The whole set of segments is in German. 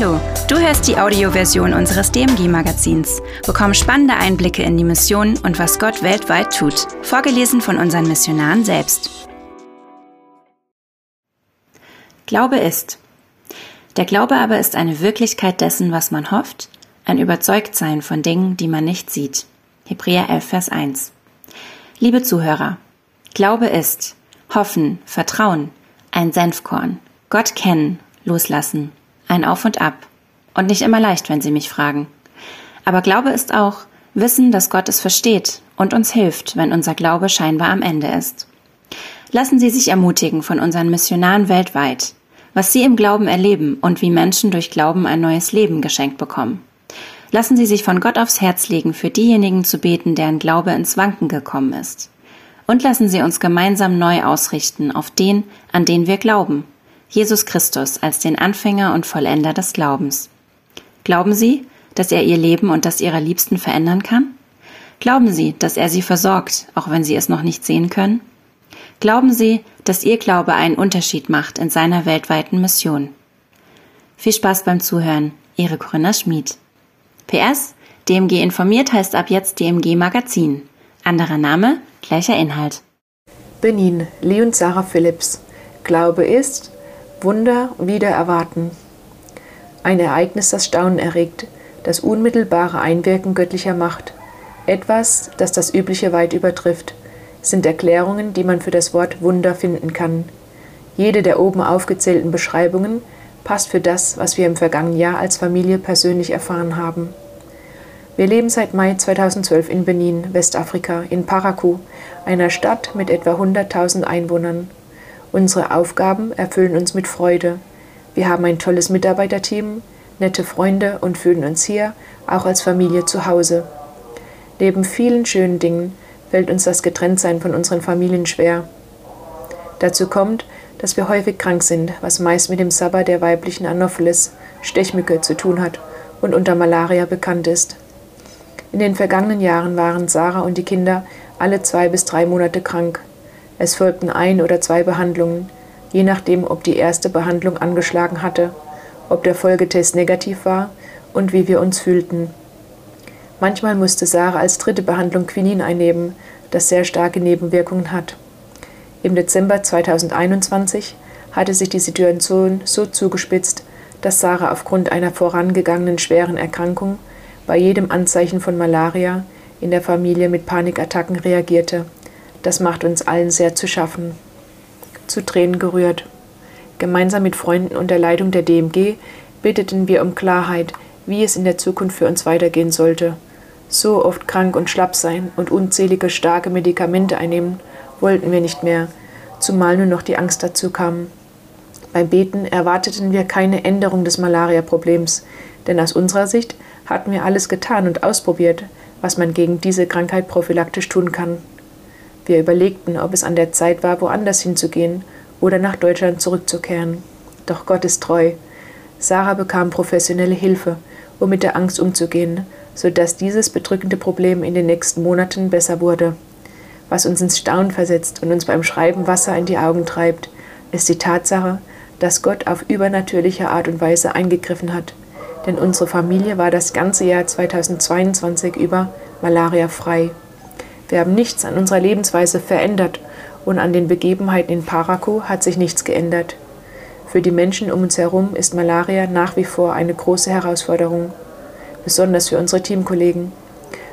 Hallo, du hörst die Audioversion unseres DMG-Magazins. Bekomm spannende Einblicke in die Mission und was Gott weltweit tut. Vorgelesen von unseren Missionaren selbst. Glaube ist. Der Glaube aber ist eine Wirklichkeit dessen, was man hofft, ein Überzeugtsein von Dingen, die man nicht sieht. Hebräer 11, Vers 1. Liebe Zuhörer, Glaube ist Hoffen, Vertrauen, ein Senfkorn, Gott kennen, loslassen, ein Auf und Ab. Und nicht immer leicht, wenn Sie mich fragen. Aber Glaube ist auch Wissen, dass Gott es versteht und uns hilft, wenn unser Glaube scheinbar am Ende ist. Lassen Sie sich ermutigen von unseren Missionaren weltweit, was sie im Glauben erleben und wie Menschen durch Glauben ein neues Leben geschenkt bekommen. Lassen Sie sich von Gott aufs Herz legen, für diejenigen zu beten, deren Glaube ins Wanken gekommen ist. Und lassen Sie uns gemeinsam neu ausrichten auf den, an den wir glauben, Jesus Christus als den Anfänger und Vollender des Glaubens. Glauben Sie, dass er Ihr Leben und das Ihrer Liebsten verändern kann? Glauben Sie, dass er Sie versorgt, auch wenn Sie es noch nicht sehen können? Glauben Sie, dass Ihr Glaube einen Unterschied macht in seiner weltweiten Mission? Viel Spaß beim Zuhören. Ihre Corinna Schmid. PS, DMG informiert heißt ab jetzt DMG Magazin. Anderer Name, gleicher Inhalt. Benin, Lee und Sarah Phillips. Glaube ist, Wunder wieder erwarten. Ein Ereignis, das Staunen erregt, das unmittelbare Einwirken göttlicher Macht. Etwas, das das Übliche weit übertrifft, sind Erklärungen, die man für das Wort Wunder finden kann. Jede der oben aufgezählten Beschreibungen passt für das, was wir im vergangenen Jahr als Familie persönlich erfahren haben. Wir leben seit Mai 2012 in Benin, Westafrika, in Parakou, einer Stadt mit etwa 100.000 Einwohnern. Unsere Aufgaben erfüllen uns mit Freude. Wir haben ein tolles Mitarbeiterteam, nette Freunde und fühlen uns hier auch als Familie zu Hause. Neben vielen schönen Dingen fällt uns das Getrenntsein von unseren Familien schwer. Dazu kommt, dass wir häufig krank sind, was meist mit dem Sabber der weiblichen Anopheles, Stechmücke, zu tun hat und unter Malaria bekannt ist. In den vergangenen Jahren waren Sarah und die Kinder alle zwei bis drei Monate krank. Es folgten ein oder zwei Behandlungen, je nachdem, ob die erste Behandlung angeschlagen hatte, ob der Folgetest negativ war und wie wir uns fühlten. Manchmal musste Sarah als dritte Behandlung Quinin einnehmen, das sehr starke Nebenwirkungen hat. Im Dezember 2021 hatte sich die Situation so zugespitzt, dass Sarah aufgrund einer vorangegangenen schweren Erkrankung bei jedem Anzeichen von Malaria in der Familie mit Panikattacken reagierte das macht uns allen sehr zu schaffen. Zu Tränen gerührt. Gemeinsam mit Freunden und der Leitung der DMG bitteten wir um Klarheit, wie es in der Zukunft für uns weitergehen sollte. So oft krank und schlapp sein und unzählige starke Medikamente einnehmen, wollten wir nicht mehr, zumal nur noch die Angst dazu kam. Beim Beten erwarteten wir keine Änderung des Malaria-Problems, denn aus unserer Sicht hatten wir alles getan und ausprobiert, was man gegen diese Krankheit prophylaktisch tun kann. Wir überlegten, ob es an der Zeit war, woanders hinzugehen oder nach Deutschland zurückzukehren. Doch Gott ist treu. Sarah bekam professionelle Hilfe, um mit der Angst umzugehen, sodass dieses bedrückende Problem in den nächsten Monaten besser wurde. Was uns ins Staunen versetzt und uns beim Schreiben Wasser in die Augen treibt, ist die Tatsache, dass Gott auf übernatürliche Art und Weise eingegriffen hat. Denn unsere Familie war das ganze Jahr 2022 über malariafrei. Wir haben nichts an unserer Lebensweise verändert und an den Begebenheiten in Parakou hat sich nichts geändert. Für die Menschen um uns herum ist Malaria nach wie vor eine große Herausforderung, besonders für unsere Teamkollegen.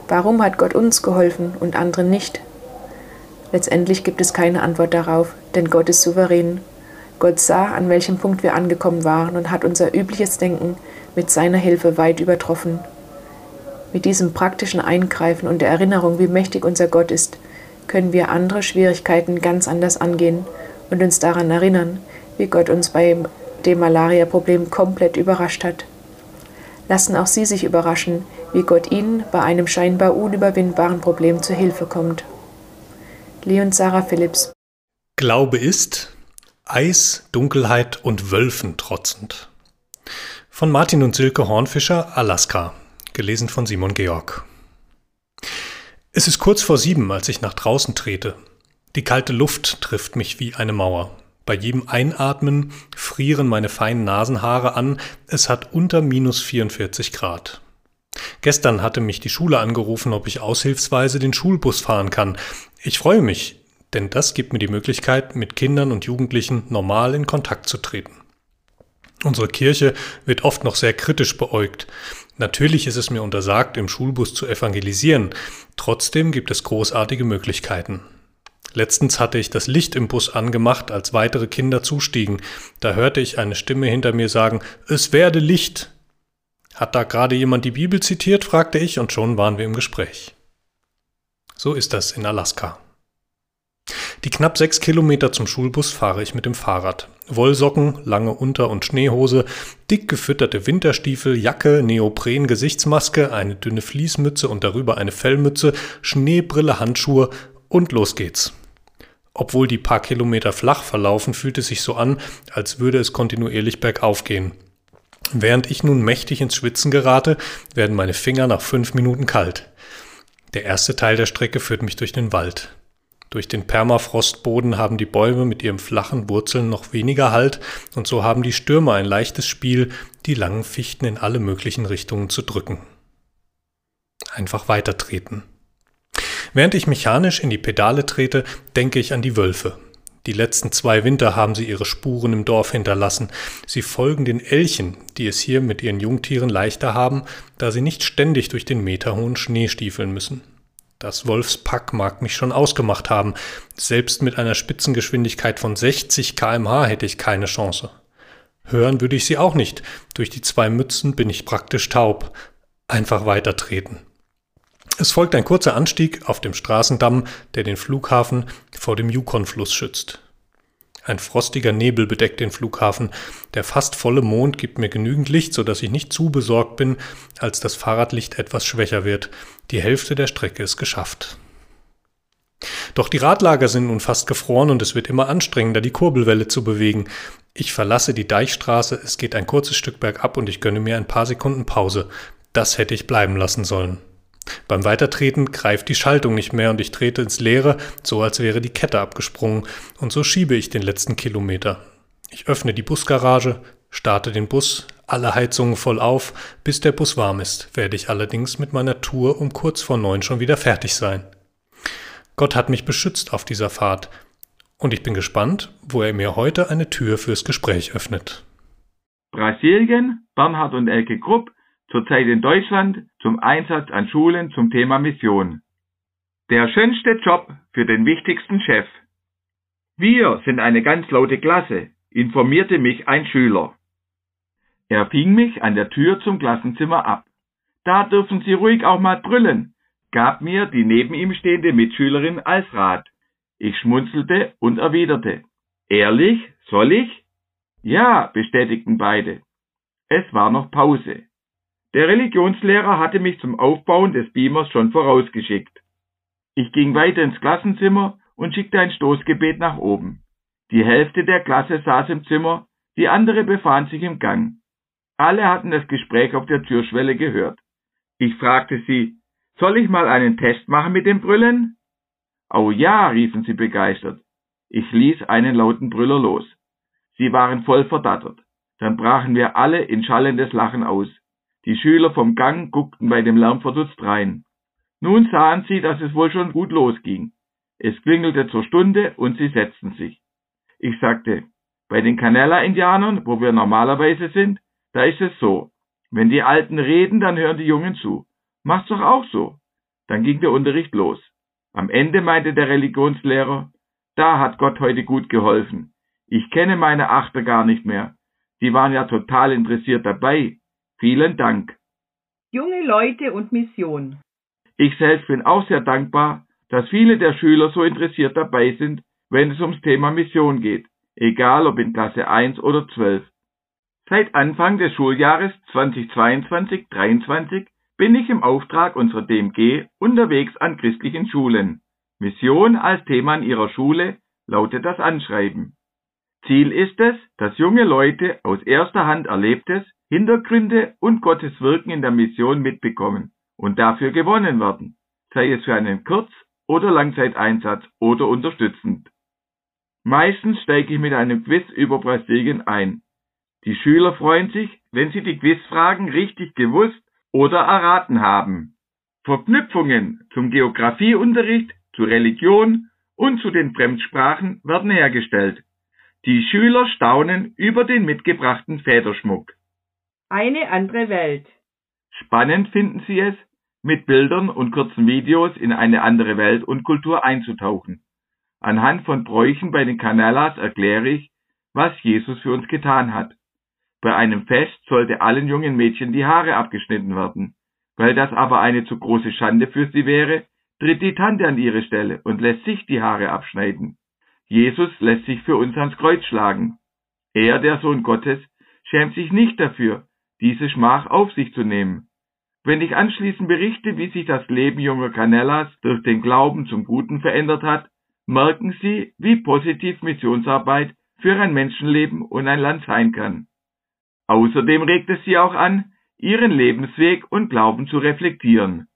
Warum hat Gott uns geholfen und anderen nicht? Letztendlich gibt es keine Antwort darauf, denn Gott ist souverän. Gott sah, an welchem Punkt wir angekommen waren und hat unser übliches Denken mit seiner Hilfe weit übertroffen. Mit diesem praktischen Eingreifen und der Erinnerung, wie mächtig unser Gott ist, können wir andere Schwierigkeiten ganz anders angehen und uns daran erinnern, wie Gott uns bei dem Malaria-Problem komplett überrascht hat. Lassen auch Sie sich überraschen, wie Gott Ihnen bei einem scheinbar unüberwindbaren Problem zu Hilfe kommt. Leon Sarah Phillips Glaube ist Eis, Dunkelheit und Wölfen trotzend. Von Martin und Silke Hornfischer, Alaska gelesen von Simon Georg. Es ist kurz vor sieben, als ich nach draußen trete. Die kalte Luft trifft mich wie eine Mauer. Bei jedem Einatmen frieren meine feinen Nasenhaare an. Es hat unter minus 44 Grad. Gestern hatte mich die Schule angerufen, ob ich aushilfsweise den Schulbus fahren kann. Ich freue mich, denn das gibt mir die Möglichkeit, mit Kindern und Jugendlichen normal in Kontakt zu treten. Unsere Kirche wird oft noch sehr kritisch beäugt. Natürlich ist es mir untersagt, im Schulbus zu evangelisieren. Trotzdem gibt es großartige Möglichkeiten. Letztens hatte ich das Licht im Bus angemacht, als weitere Kinder zustiegen. Da hörte ich eine Stimme hinter mir sagen, es werde Licht. Hat da gerade jemand die Bibel zitiert? fragte ich, und schon waren wir im Gespräch. So ist das in Alaska. Die knapp sechs Kilometer zum Schulbus fahre ich mit dem Fahrrad. Wollsocken, lange Unter- und Schneehose, dick gefütterte Winterstiefel, Jacke, Neopren, Gesichtsmaske, eine dünne Fließmütze und darüber eine Fellmütze, Schneebrille, Handschuhe und los geht's. Obwohl die paar Kilometer flach verlaufen, fühlt es sich so an, als würde es kontinuierlich bergauf gehen. Während ich nun mächtig ins Schwitzen gerate, werden meine Finger nach fünf Minuten kalt. Der erste Teil der Strecke führt mich durch den Wald. Durch den Permafrostboden haben die Bäume mit ihren flachen Wurzeln noch weniger Halt und so haben die Stürme ein leichtes Spiel, die langen Fichten in alle möglichen Richtungen zu drücken. Einfach weitertreten. Während ich mechanisch in die Pedale trete, denke ich an die Wölfe. Die letzten zwei Winter haben sie ihre Spuren im Dorf hinterlassen. Sie folgen den Elchen, die es hier mit ihren Jungtieren leichter haben, da sie nicht ständig durch den meterhohen Schnee stiefeln müssen. Das Wolfspack mag mich schon ausgemacht haben. Selbst mit einer Spitzengeschwindigkeit von 60 kmh hätte ich keine Chance. Hören würde ich sie auch nicht. Durch die zwei Mützen bin ich praktisch taub. Einfach weitertreten. Es folgt ein kurzer Anstieg auf dem Straßendamm, der den Flughafen vor dem Yukon-Fluss schützt. Ein frostiger Nebel bedeckt den Flughafen. Der fast volle Mond gibt mir genügend Licht, so dass ich nicht zu besorgt bin, als das Fahrradlicht etwas schwächer wird. Die Hälfte der Strecke ist geschafft. Doch die Radlager sind nun fast gefroren und es wird immer anstrengender, die Kurbelwelle zu bewegen. Ich verlasse die Deichstraße, es geht ein kurzes Stück bergab und ich gönne mir ein paar Sekunden Pause. Das hätte ich bleiben lassen sollen. Beim Weitertreten greift die Schaltung nicht mehr und ich trete ins Leere, so als wäre die Kette abgesprungen, und so schiebe ich den letzten Kilometer. Ich öffne die Busgarage, starte den Bus, alle Heizungen voll auf, bis der Bus warm ist, werde ich allerdings mit meiner Tour um kurz vor neun schon wieder fertig sein. Gott hat mich beschützt auf dieser Fahrt, und ich bin gespannt, wo er mir heute eine Tür fürs Gespräch öffnet. Brasilien, Bernhard und Elke Krupp zurzeit in Deutschland zum Einsatz an Schulen zum Thema Mission. Der schönste Job für den wichtigsten Chef. Wir sind eine ganz laute Klasse, informierte mich ein Schüler. Er fing mich an der Tür zum Klassenzimmer ab. Da dürfen Sie ruhig auch mal brüllen, gab mir die neben ihm stehende Mitschülerin als Rat. Ich schmunzelte und erwiderte, ehrlich, soll ich? Ja, bestätigten beide. Es war noch Pause. Der Religionslehrer hatte mich zum Aufbauen des Beamers schon vorausgeschickt. Ich ging weiter ins Klassenzimmer und schickte ein Stoßgebet nach oben. Die Hälfte der Klasse saß im Zimmer, die andere befand sich im Gang. Alle hatten das Gespräch auf der Türschwelle gehört. Ich fragte sie, soll ich mal einen Test machen mit dem Brüllen? Oh ja, riefen sie begeistert. Ich ließ einen lauten Brüller los. Sie waren voll verdattert. Dann brachen wir alle in schallendes Lachen aus. Die Schüler vom Gang guckten bei dem Lärm verdutzt rein. Nun sahen sie, dass es wohl schon gut losging. Es klingelte zur Stunde und sie setzten sich. Ich sagte, bei den Canella-Indianern, wo wir normalerweise sind, da ist es so. Wenn die Alten reden, dann hören die Jungen zu. Mach's doch auch so. Dann ging der Unterricht los. Am Ende meinte der Religionslehrer, da hat Gott heute gut geholfen. Ich kenne meine Achter gar nicht mehr. Die waren ja total interessiert dabei. Vielen Dank. Junge Leute und Mission. Ich selbst bin auch sehr dankbar, dass viele der Schüler so interessiert dabei sind, wenn es ums Thema Mission geht, egal ob in Klasse 1 oder 12. Seit Anfang des Schuljahres 2022-23 bin ich im Auftrag unserer DMG unterwegs an christlichen Schulen. Mission als Thema in ihrer Schule lautet das Anschreiben. Ziel ist es, dass junge Leute aus erster Hand Erlebtes Hintergründe und Gottes Wirken in der Mission mitbekommen und dafür gewonnen werden, sei es für einen Kurz- oder Langzeiteinsatz oder unterstützend. Meistens steige ich mit einem Quiz über Brasilien ein. Die Schüler freuen sich, wenn sie die Quizfragen richtig gewusst oder erraten haben. Verknüpfungen zum Geografieunterricht, zur Religion und zu den Fremdsprachen werden hergestellt. Die Schüler staunen über den mitgebrachten Federschmuck. Eine andere Welt. Spannend finden sie es, mit Bildern und kurzen Videos in eine andere Welt und Kultur einzutauchen. Anhand von Bräuchen bei den Canellas erkläre ich, was Jesus für uns getan hat. Bei einem Fest sollte allen jungen Mädchen die Haare abgeschnitten werden. Weil das aber eine zu große Schande für sie wäre, tritt die Tante an ihre Stelle und lässt sich die Haare abschneiden. Jesus lässt sich für uns ans Kreuz schlagen. Er, der Sohn Gottes, schämt sich nicht dafür, diese Schmach auf sich zu nehmen. Wenn ich anschließend berichte, wie sich das Leben junger Canellas durch den Glauben zum Guten verändert hat, merken Sie, wie positiv Missionsarbeit für ein Menschenleben und ein Land sein kann. Außerdem regt es Sie auch an, Ihren Lebensweg und Glauben zu reflektieren.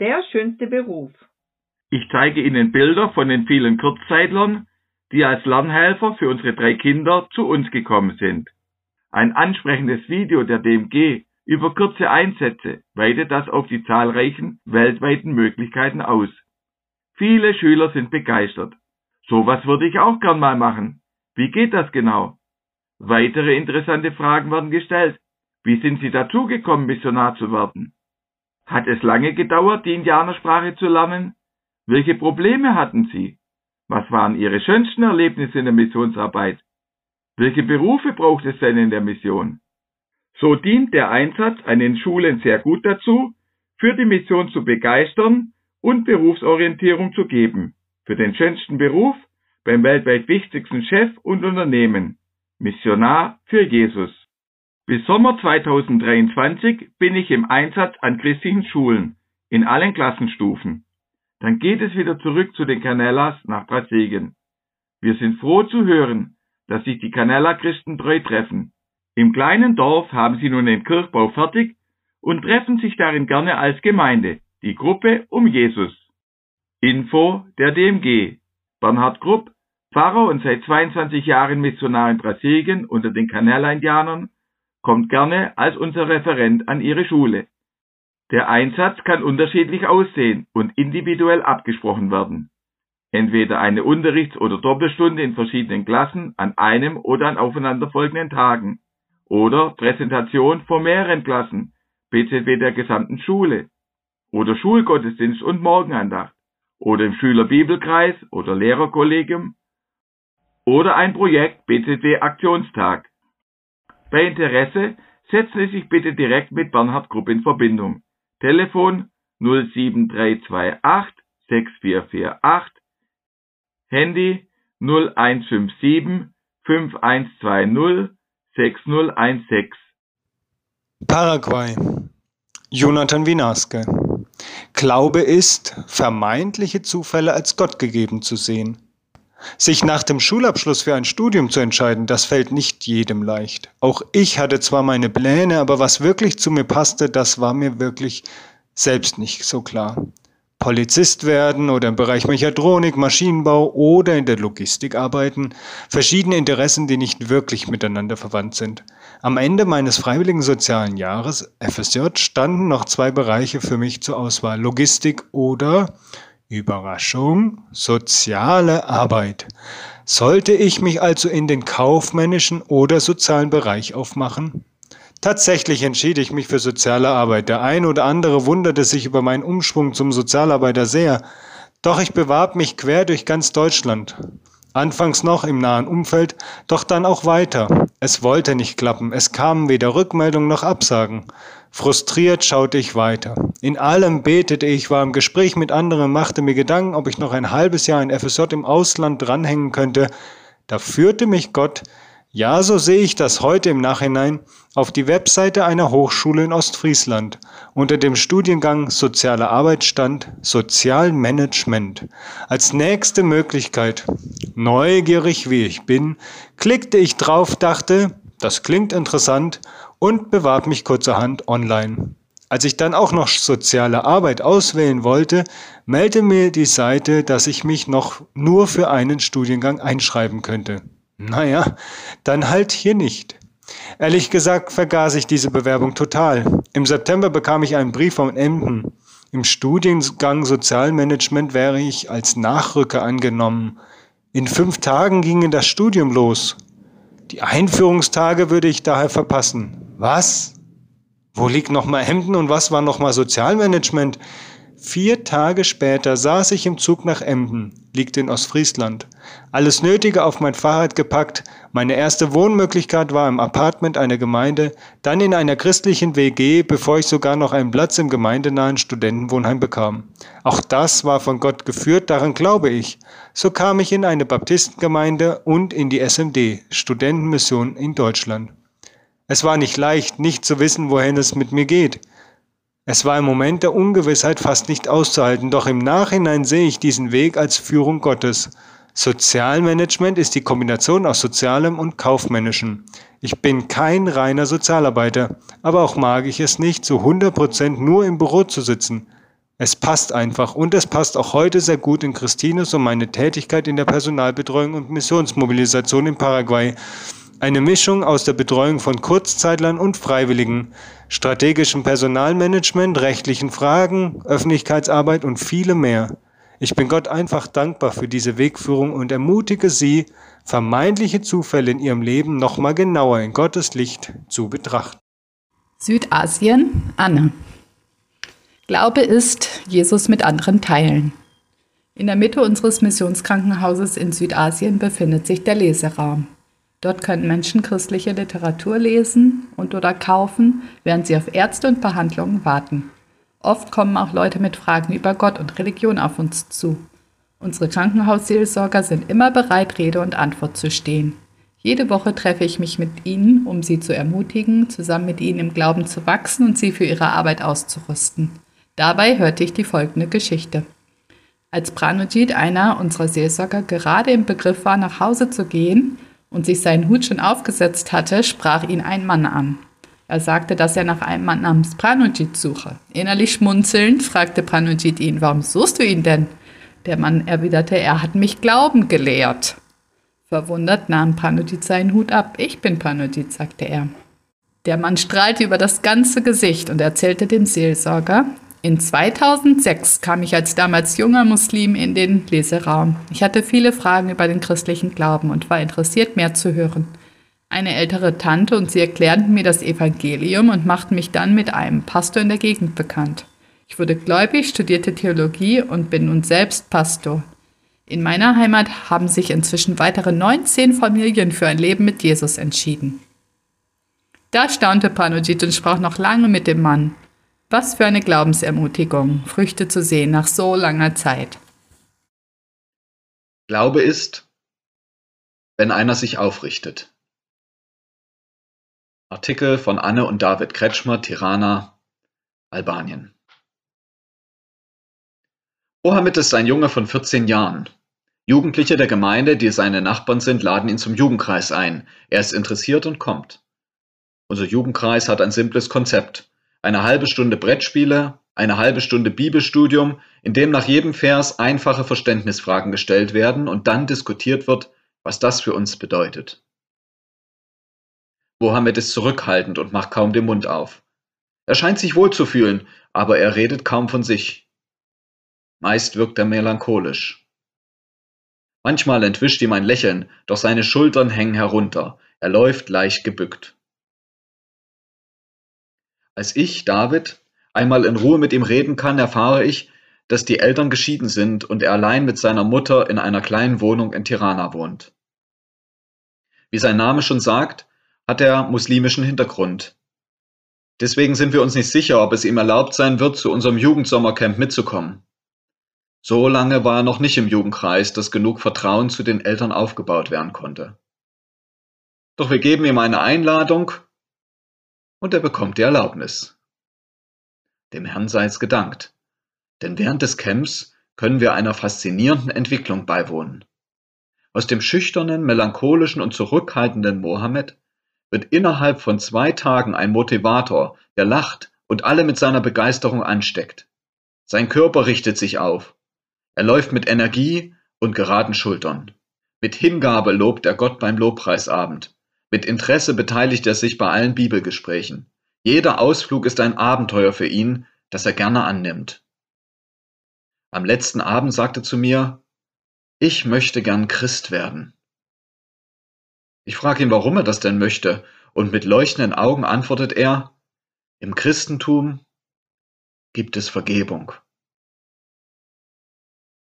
Der schönste Beruf. Ich zeige Ihnen Bilder von den vielen Kurzzeitlern, die als Lernhelfer für unsere drei Kinder zu uns gekommen sind. Ein ansprechendes Video der DMG über kurze Einsätze weitet das auf die zahlreichen weltweiten Möglichkeiten aus. Viele Schüler sind begeistert. Sowas würde ich auch gern mal machen. Wie geht das genau? Weitere interessante Fragen werden gestellt. Wie sind Sie dazugekommen, Missionar zu werden? Hat es lange gedauert, die Indianersprache zu lernen? Welche Probleme hatten Sie? Was waren Ihre schönsten Erlebnisse in der Missionsarbeit? Welche Berufe braucht es denn in der Mission? So dient der Einsatz an den Schulen sehr gut dazu, für die Mission zu begeistern und Berufsorientierung zu geben. Für den schönsten Beruf beim weltweit wichtigsten Chef und Unternehmen. Missionar für Jesus. Bis Sommer 2023 bin ich im Einsatz an christlichen Schulen in allen Klassenstufen. Dann geht es wieder zurück zu den Canellas nach Brasilien. Wir sind froh zu hören, dass sich die Canella-Christen treu treffen. Im kleinen Dorf haben sie nun den Kirchbau fertig und treffen sich darin gerne als Gemeinde, die Gruppe um Jesus. Info der DMG. Bernhard Grupp, Pfarrer und seit 22 Jahren Missionar in Brasilien unter den Canella-Indianern, kommt gerne als unser Referent an Ihre Schule. Der Einsatz kann unterschiedlich aussehen und individuell abgesprochen werden. Entweder eine Unterrichts- oder Doppelstunde in verschiedenen Klassen an einem oder an aufeinanderfolgenden Tagen oder Präsentation vor mehreren Klassen, BZW der gesamten Schule oder Schulgottesdienst und Morgenandacht oder im Schülerbibelkreis oder Lehrerkollegium oder ein Projekt BZW Aktionstag. Bei Interesse setzen Sie sich bitte direkt mit Bernhard Grupp in Verbindung. Telefon 07328 6448, Handy 0157 5120 6016. Paraguay. Jonathan Winaske. Glaube ist, vermeintliche Zufälle als Gott gegeben zu sehen. Sich nach dem Schulabschluss für ein Studium zu entscheiden, das fällt nicht jedem leicht. Auch ich hatte zwar meine Pläne, aber was wirklich zu mir passte, das war mir wirklich selbst nicht so klar. Polizist werden oder im Bereich Mechatronik, Maschinenbau oder in der Logistik arbeiten, verschiedene Interessen, die nicht wirklich miteinander verwandt sind. Am Ende meines freiwilligen sozialen Jahres FSJ standen noch zwei Bereiche für mich zur Auswahl, Logistik oder Überraschung, soziale Arbeit. Sollte ich mich also in den kaufmännischen oder sozialen Bereich aufmachen? Tatsächlich entschied ich mich für soziale Arbeit. Der ein oder andere wunderte sich über meinen Umschwung zum Sozialarbeiter sehr. Doch ich bewarb mich quer durch ganz Deutschland. Anfangs noch im nahen Umfeld, doch dann auch weiter. Es wollte nicht klappen, es kamen weder Rückmeldungen noch Absagen. Frustriert schaute ich weiter. In allem betete ich, war im Gespräch mit anderen, machte mir Gedanken, ob ich noch ein halbes Jahr in FSJ im Ausland dranhängen könnte. Da führte mich Gott, ja, so sehe ich das heute im Nachhinein, auf die Webseite einer Hochschule in Ostfriesland. Unter dem Studiengang Soziale Arbeit stand Sozialmanagement. Als nächste Möglichkeit, neugierig wie ich bin, klickte ich drauf, dachte, das klingt interessant und bewarb mich kurzerhand online. Als ich dann auch noch soziale Arbeit auswählen wollte, meldete mir die Seite, dass ich mich noch nur für einen Studiengang einschreiben könnte. Naja, dann halt hier nicht. Ehrlich gesagt vergaß ich diese Bewerbung total. Im September bekam ich einen Brief von Emden. Im Studiengang Sozialmanagement wäre ich als Nachrücker angenommen. In fünf Tagen ginge das Studium los. Die Einführungstage würde ich daher verpassen. Was? Wo liegt nochmal Hemden und was war nochmal Sozialmanagement? Vier Tage später saß ich im Zug nach Emden, liegt in Ostfriesland. Alles Nötige auf mein Fahrrad gepackt. Meine erste Wohnmöglichkeit war im Apartment einer Gemeinde, dann in einer christlichen WG, bevor ich sogar noch einen Platz im gemeindenahen Studentenwohnheim bekam. Auch das war von Gott geführt, daran glaube ich. So kam ich in eine Baptistengemeinde und in die SMD, Studentenmission in Deutschland. Es war nicht leicht, nicht zu wissen, wohin es mit mir geht. Es war im Moment der Ungewissheit fast nicht auszuhalten, doch im Nachhinein sehe ich diesen Weg als Führung Gottes. Sozialmanagement ist die Kombination aus Sozialem und Kaufmännischem. Ich bin kein reiner Sozialarbeiter, aber auch mag ich es nicht, zu 100 Prozent nur im Büro zu sitzen. Es passt einfach und es passt auch heute sehr gut in Christines und meine Tätigkeit in der Personalbetreuung und Missionsmobilisation in Paraguay. Eine Mischung aus der Betreuung von Kurzzeitlern und Freiwilligen, strategischem Personalmanagement, rechtlichen Fragen, Öffentlichkeitsarbeit und viele mehr. Ich bin Gott einfach dankbar für diese Wegführung und ermutige Sie, vermeintliche Zufälle in Ihrem Leben nochmal genauer in Gottes Licht zu betrachten. Südasien, Anne. Glaube ist, Jesus mit anderen teilen. In der Mitte unseres Missionskrankenhauses in Südasien befindet sich der Leseraum. Dort können Menschen christliche Literatur lesen und oder kaufen, während sie auf Ärzte und Behandlungen warten. Oft kommen auch Leute mit Fragen über Gott und Religion auf uns zu. Unsere Krankenhausseelsorger sind immer bereit, Rede und Antwort zu stehen. Jede Woche treffe ich mich mit ihnen, um sie zu ermutigen, zusammen mit ihnen im Glauben zu wachsen und sie für ihre Arbeit auszurüsten. Dabei hörte ich die folgende Geschichte. Als Pranojit, einer unserer Seelsorger, gerade im Begriff war, nach Hause zu gehen, und sich seinen Hut schon aufgesetzt hatte, sprach ihn ein Mann an. Er sagte, dass er nach einem Mann namens Pranojit suche. Innerlich schmunzelnd fragte Pranojit ihn, warum suchst du ihn denn? Der Mann erwiderte, er hat mich Glauben gelehrt. Verwundert nahm Pranojit seinen Hut ab. Ich bin Pranojit, sagte er. Der Mann strahlte über das ganze Gesicht und erzählte dem Seelsorger, in 2006 kam ich als damals junger Muslim in den Leseraum. Ich hatte viele Fragen über den christlichen Glauben und war interessiert, mehr zu hören. Eine ältere Tante und sie erklärten mir das Evangelium und machten mich dann mit einem Pastor in der Gegend bekannt. Ich wurde gläubig, studierte Theologie und bin nun selbst Pastor. In meiner Heimat haben sich inzwischen weitere 19 Familien für ein Leben mit Jesus entschieden. Da staunte Panojit und sprach noch lange mit dem Mann. Was für eine Glaubensermutigung, Früchte zu sehen nach so langer Zeit. Glaube ist, wenn einer sich aufrichtet. Artikel von Anne und David Kretschmer, Tirana, Albanien. Mohammed ist ein Junge von 14 Jahren. Jugendliche der Gemeinde, die seine Nachbarn sind, laden ihn zum Jugendkreis ein. Er ist interessiert und kommt. Unser Jugendkreis hat ein simples Konzept eine halbe Stunde Brettspiele, eine halbe Stunde Bibelstudium, in dem nach jedem Vers einfache Verständnisfragen gestellt werden und dann diskutiert wird, was das für uns bedeutet. Mohammed ist zurückhaltend und macht kaum den Mund auf. Er scheint sich wohl zu fühlen, aber er redet kaum von sich. Meist wirkt er melancholisch. Manchmal entwischt ihm ein Lächeln, doch seine Schultern hängen herunter, er läuft leicht gebückt. Als ich, David, einmal in Ruhe mit ihm reden kann, erfahre ich, dass die Eltern geschieden sind und er allein mit seiner Mutter in einer kleinen Wohnung in Tirana wohnt. Wie sein Name schon sagt, hat er muslimischen Hintergrund. Deswegen sind wir uns nicht sicher, ob es ihm erlaubt sein wird, zu unserem Jugendsommercamp mitzukommen. So lange war er noch nicht im Jugendkreis, dass genug Vertrauen zu den Eltern aufgebaut werden konnte. Doch wir geben ihm eine Einladung und er bekommt die Erlaubnis. Dem Herrn sei es gedankt, denn während des Camps können wir einer faszinierenden Entwicklung beiwohnen. Aus dem schüchternen, melancholischen und zurückhaltenden Mohammed wird innerhalb von zwei Tagen ein Motivator, der lacht und alle mit seiner Begeisterung ansteckt. Sein Körper richtet sich auf. Er läuft mit Energie und geraden Schultern. Mit Hingabe lobt er Gott beim Lobpreisabend. Mit Interesse beteiligt er sich bei allen Bibelgesprächen. Jeder Ausflug ist ein Abenteuer für ihn, das er gerne annimmt. Am letzten Abend sagte zu mir, ich möchte gern Christ werden. Ich frage ihn, warum er das denn möchte, und mit leuchtenden Augen antwortet er, im Christentum gibt es Vergebung.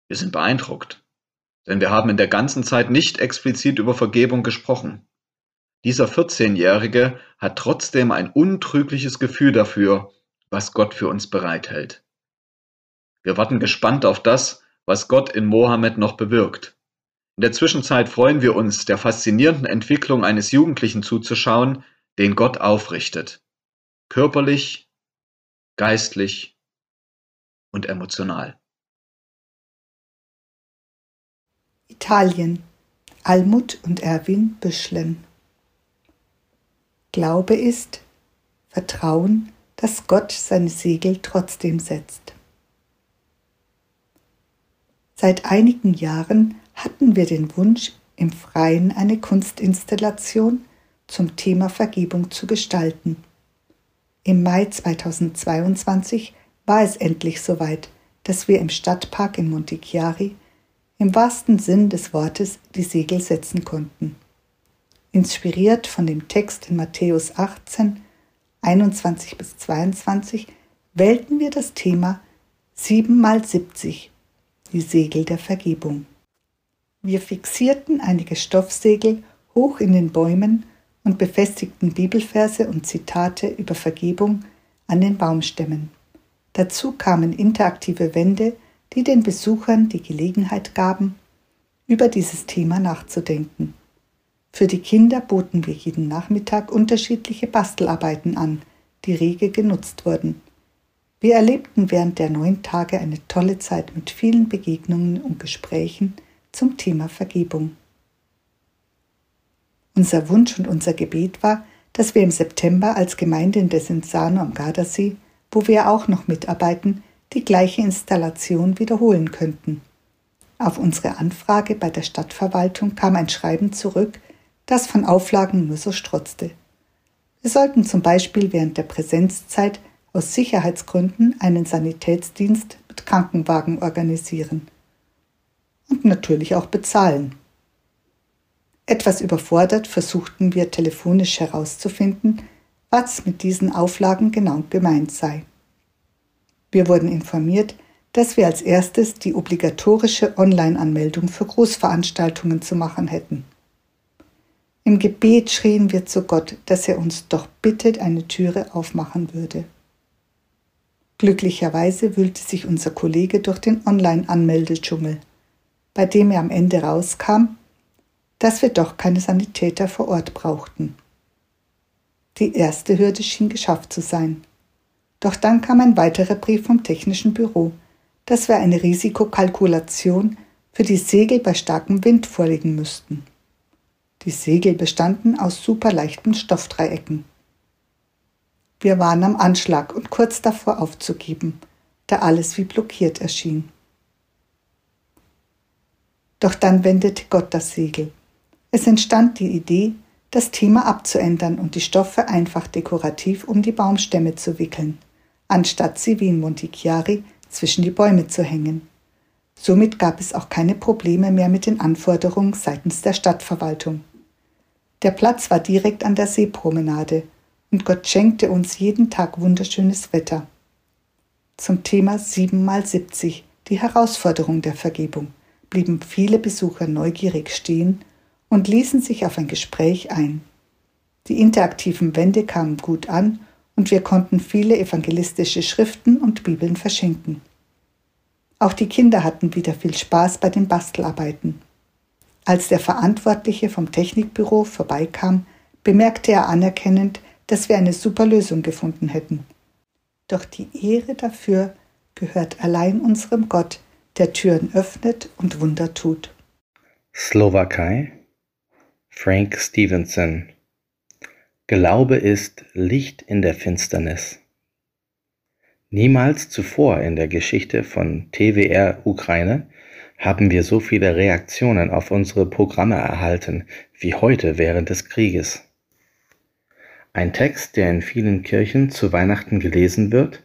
Wir sind beeindruckt, denn wir haben in der ganzen Zeit nicht explizit über Vergebung gesprochen. Dieser 14-Jährige hat trotzdem ein untrügliches Gefühl dafür, was Gott für uns bereithält. Wir warten gespannt auf das, was Gott in Mohammed noch bewirkt. In der Zwischenzeit freuen wir uns, der faszinierenden Entwicklung eines Jugendlichen zuzuschauen, den Gott aufrichtet. Körperlich, geistlich und emotional. Italien. Almut und Erwin Büschlen. Glaube ist Vertrauen, dass Gott seine Segel trotzdem setzt. Seit einigen Jahren hatten wir den Wunsch, im Freien eine Kunstinstallation zum Thema Vergebung zu gestalten. Im Mai 2022 war es endlich soweit, dass wir im Stadtpark in Montichiari im wahrsten Sinn des Wortes die Segel setzen konnten. Inspiriert von dem Text in Matthäus 18, 21 bis 22 wählten wir das Thema 7 mal 70 die Segel der Vergebung. Wir fixierten einige Stoffsegel hoch in den Bäumen und befestigten Bibelverse und Zitate über Vergebung an den Baumstämmen. Dazu kamen interaktive Wände, die den Besuchern die Gelegenheit gaben, über dieses Thema nachzudenken. Für die Kinder boten wir jeden Nachmittag unterschiedliche Bastelarbeiten an, die rege genutzt wurden. Wir erlebten während der neun Tage eine tolle Zeit mit vielen Begegnungen und Gesprächen zum Thema Vergebung. Unser Wunsch und unser Gebet war, dass wir im September als Gemeinde in Desenzano am Gardasee, wo wir auch noch mitarbeiten, die gleiche Installation wiederholen könnten. Auf unsere Anfrage bei der Stadtverwaltung kam ein Schreiben zurück, das von Auflagen nur so strotzte. Wir sollten zum Beispiel während der Präsenzzeit aus Sicherheitsgründen einen Sanitätsdienst mit Krankenwagen organisieren. Und natürlich auch bezahlen. Etwas überfordert versuchten wir telefonisch herauszufinden, was mit diesen Auflagen genau gemeint sei. Wir wurden informiert, dass wir als erstes die obligatorische Online-Anmeldung für Großveranstaltungen zu machen hätten. Im Gebet schrien wir zu Gott, dass er uns doch bittet, eine Türe aufmachen würde. Glücklicherweise wühlte sich unser Kollege durch den Online-Anmeldedschungel, bei dem er am Ende rauskam, dass wir doch keine Sanitäter vor Ort brauchten. Die erste Hürde schien geschafft zu sein. Doch dann kam ein weiterer Brief vom technischen Büro, dass wir eine Risikokalkulation für die Segel bei starkem Wind vorlegen müssten. Die Segel bestanden aus superleichten Stoffdreiecken. Wir waren am Anschlag und kurz davor aufzugeben, da alles wie blockiert erschien. Doch dann wendete Gott das Segel. Es entstand die Idee, das Thema abzuändern und die Stoffe einfach dekorativ um die Baumstämme zu wickeln, anstatt sie wie in Montichiari zwischen die Bäume zu hängen. Somit gab es auch keine Probleme mehr mit den Anforderungen seitens der Stadtverwaltung. Der Platz war direkt an der Seepromenade und Gott schenkte uns jeden Tag wunderschönes Wetter. Zum Thema 7 mal 70, die Herausforderung der Vergebung, blieben viele Besucher neugierig stehen und ließen sich auf ein Gespräch ein. Die interaktiven Wände kamen gut an und wir konnten viele evangelistische Schriften und Bibeln verschenken. Auch die Kinder hatten wieder viel Spaß bei den Bastelarbeiten. Als der Verantwortliche vom Technikbüro vorbeikam, bemerkte er anerkennend, dass wir eine super Lösung gefunden hätten. Doch die Ehre dafür gehört allein unserem Gott, der Türen öffnet und Wunder tut. Slowakei Frank Stevenson Glaube ist Licht in der Finsternis. Niemals zuvor in der Geschichte von TWR Ukraine haben wir so viele Reaktionen auf unsere Programme erhalten wie heute während des Krieges. Ein Text, der in vielen Kirchen zu Weihnachten gelesen wird,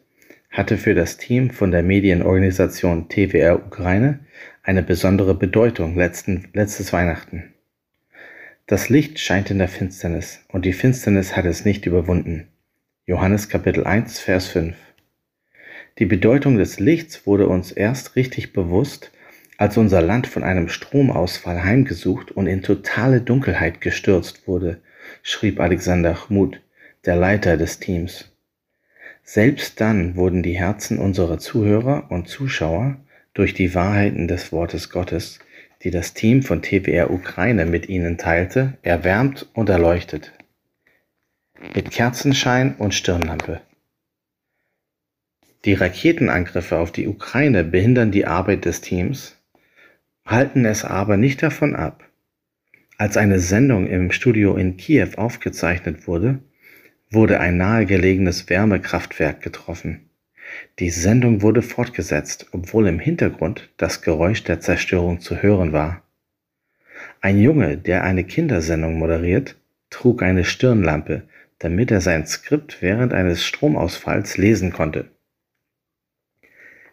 hatte für das Team von der Medienorganisation TWR Ukraine eine besondere Bedeutung letzten, letztes Weihnachten. Das Licht scheint in der Finsternis und die Finsternis hat es nicht überwunden. Johannes Kapitel 1, Vers 5. Die Bedeutung des Lichts wurde uns erst richtig bewusst, als unser Land von einem Stromausfall heimgesucht und in totale Dunkelheit gestürzt wurde, schrieb Alexander Chmut, der Leiter des Teams. Selbst dann wurden die Herzen unserer Zuhörer und Zuschauer durch die Wahrheiten des Wortes Gottes die das Team von TWR Ukraine mit ihnen teilte, erwärmt und erleuchtet. Mit Kerzenschein und Stirnlampe. Die Raketenangriffe auf die Ukraine behindern die Arbeit des Teams, halten es aber nicht davon ab. Als eine Sendung im Studio in Kiew aufgezeichnet wurde, wurde ein nahegelegenes Wärmekraftwerk getroffen. Die Sendung wurde fortgesetzt, obwohl im Hintergrund das Geräusch der Zerstörung zu hören war. Ein Junge, der eine Kindersendung moderiert, trug eine Stirnlampe, damit er sein Skript während eines Stromausfalls lesen konnte.